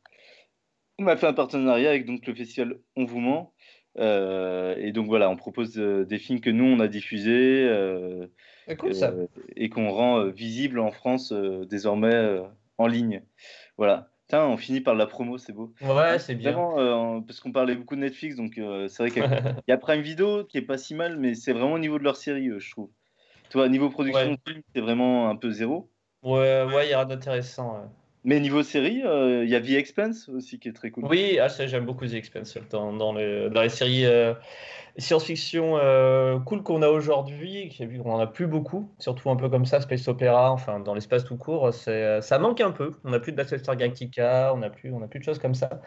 on a fait un partenariat avec donc, le festival On vous ment. Euh, et donc voilà, on propose des films que nous on a diffusés euh, cool, euh, et qu'on rend visibles en France désormais en ligne. Voilà. Tiens, on finit par la promo, c'est beau. Ouais, c'est bien. Vraiment, euh, parce qu'on parlait beaucoup de Netflix, donc euh, c'est vrai qu'il y a- Prime Video qui est pas si mal, mais c'est vraiment au niveau de leur série, euh, je trouve. Toi, niveau production Ouais. c'est vraiment un peu zéro. Ouais, ouais, il y a rien d'intéressant. Mais niveau série, euh, il y a The Expanse aussi qui est très cool. Oui, ah, j'aime beaucoup The Expanse dans, les, dans les séries euh, science-fiction euh, cool qu'on a aujourd'hui, qu'on en a plus beaucoup, surtout un peu comme ça, space opéra, enfin dans l'espace tout court, ça manque un peu. On n'a plus de Battlestar Galactica, on n'a plus, plus de choses comme ça.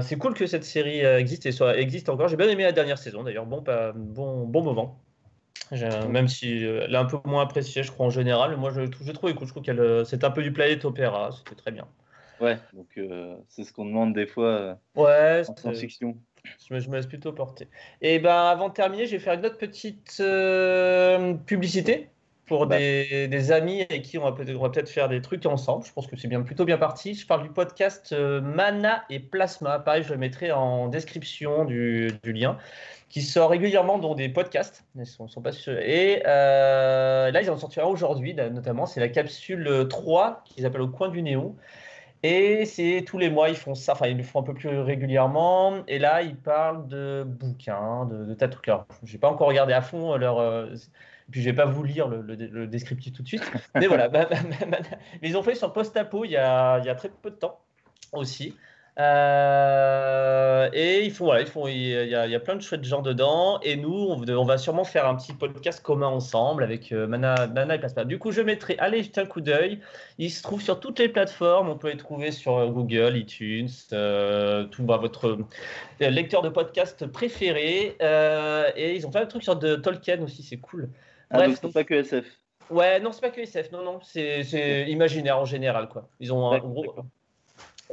C'est cool que cette série existe et soit existe encore. J'ai bien aimé la dernière saison d'ailleurs, bon, bon, bon moment. J'ai- Même si euh, elle est un peu moins appréciée, je crois en général, moi je trouvé cool. Je trouve qu'elle, euh, c'est un peu du planète opéra, c'était très bien. Ouais, donc euh, c'est ce qu'on demande des fois euh, Ouais, en science-fiction. Je me, je me laisse plutôt porter. Et ben avant de terminer, je vais faire une autre petite publicité pour Bah. des, des amis avec qui on va peut-être faire des trucs ensemble. Je pense que c'est bien plutôt bien parti. Je parle du podcast Mana et Plasma. Pareil, je le mettrai en description du, du lien qui sort régulièrement dans des podcasts. Ils sont, sont. Et euh, là, ils en sortiront aujourd'hui, notamment. C'est la capsule 3 qu'ils appellent au coin du néon. Et c'est tous les mois, ils font ça, enfin ils le font un peu plus régulièrement. Et là, ils parlent de bouquins, de, tas de trucs. Je n'ai pas encore regardé à fond leur. euh, puis je vais pas vous lire le, descriptif tout de suite. Mais voilà, bah, bah, bah, bah, mais ils ont fait sur Postapo il y a très peu de temps aussi. Euh, et ils font, voilà, ils font, il y, a, il y a plein de chouettes gens dedans. Et nous, on, on va sûrement faire un petit podcast commun ensemble avec euh, Mana, Mana et Plasma. Du coup, je mettrai, allez jeter un coup d'œil. Il se trouve sur toutes les plateformes. On peut les trouver sur Google, iTunes, euh, tout bah, votre lecteur de podcast préféré. Et ils ont plein de trucs sur de Tolkien aussi, c'est cool. Ah, Bref, donc c'est pas que SF. Ouais, non, c'est pas que SF, non, non, c'est c'est imaginaire en général, quoi. Ils ont un gros.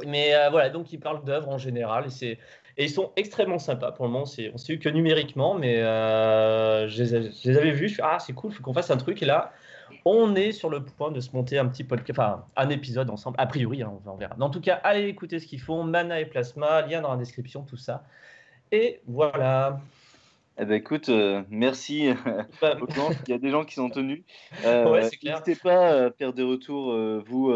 Mais euh, voilà, donc ils parlent d'œuvres en général et, ils sont extrêmement sympas. Pour le moment, on s'est eu que numériquement, mais euh, je, les, ai- je les avais vus. Je fais, ah, c'est cool, faut qu'on fasse un truc. Et là, On est sur le point de se monter un petit podcast, enfin un épisode ensemble, a priori, hein, on verra. Mais en tout cas, allez écouter ce qu'ils font, Mana et Plasma, lien dans la description, tout ça. Et voilà. Eh ben écoute, euh, merci. Bah, Il y a des gens qui sont tenus. Euh, Ouais. N'hésitez pas à faire des retours, vous,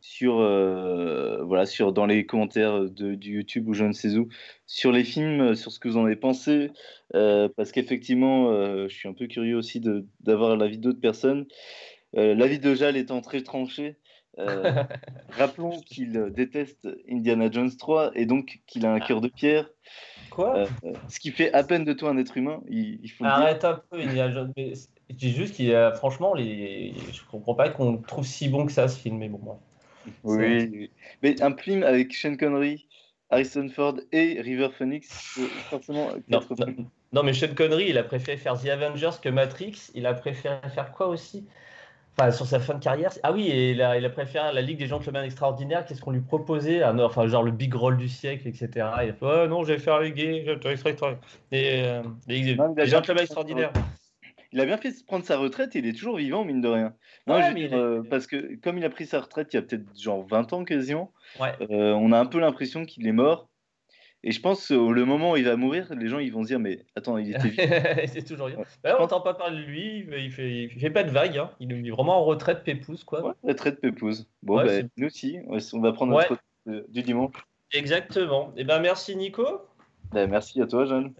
sur, euh, voilà, sur, dans les commentaires de, du YouTube ou je ne sais où, sur les films, euh, sur ce que vous en avez pensé. euh, parce qu'effectivement, euh, je suis un peu curieux aussi de- d'avoir l'avis d'autres personnes. L'avis de Jal étant très tranché. rappelons qu'il déteste Indiana Jones 3 et donc qu'il a un cœur de pierre. Quoi? Ce qui fait à peine de toi un être humain, il, il faut. Arrête un peu, il y a, mais je dis juste qu'il y a, franchement, les, je comprends pas qu'on trouve si bon que ça, ce film, mais bon, bref. Oui, mais un film avec Sean Connery, Harrison Ford et River Phoenix, forcément Non, mais Sean Connery, il a préféré faire The Avengers que Matrix. Il a préféré faire quoi aussi? Enfin, sur sa fin de carrière. Ah oui, et il a, il a préféré la Ligue des Gentlemen Extraordinaires. Qu'est-ce qu'on lui proposait? Ah non, Enfin, genre le big role du siècle, etc. Il a fait Ouais, non, je vais faire les gays. Les, euh, les- les Gentlemen Extraordinaires. Il a bien fait de prendre sa retraite et il est toujours vivant, mine de rien. Ouais, je dire, est- euh, parce que comme il a pris sa retraite il y a peut-être genre 20 ans quasiment, Ouais. euh, on a un peu l'impression qu'il est mort. Et je pense que le moment où il va mourir, les gens ils vont se dire Mais attends, il était vivant. c'est toujours rien. Ouais. Bah, on n'entend pas parler de lui, il fait, il fait pas de vagues. Hein. Il est vraiment en retraite pépouze, quoi. Retraite pépouze. Bon, bah, nous aussi, on va prendre notre retraite euh, du dimanche. Exactement. Et ben merci Nico. Bah, merci à toi, Jeanne.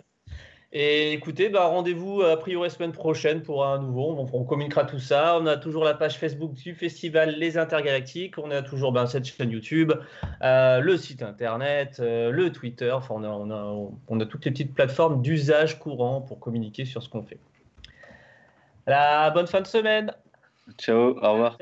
Et écoutez, bah, rendez-vous a priori semaine prochaine pour un nouveau. On, communiquera tout ça. On a toujours la page Facebook du festival Les Intergalactiques. On a toujours ben, cette chaîne YouTube, euh, le site internet, euh, le Twitter. Enfin, on a, on, a, toutes les petites plateformes d'usage courant pour communiquer sur ce qu'on fait. Voilà, bonne fin de semaine. Ciao, au revoir.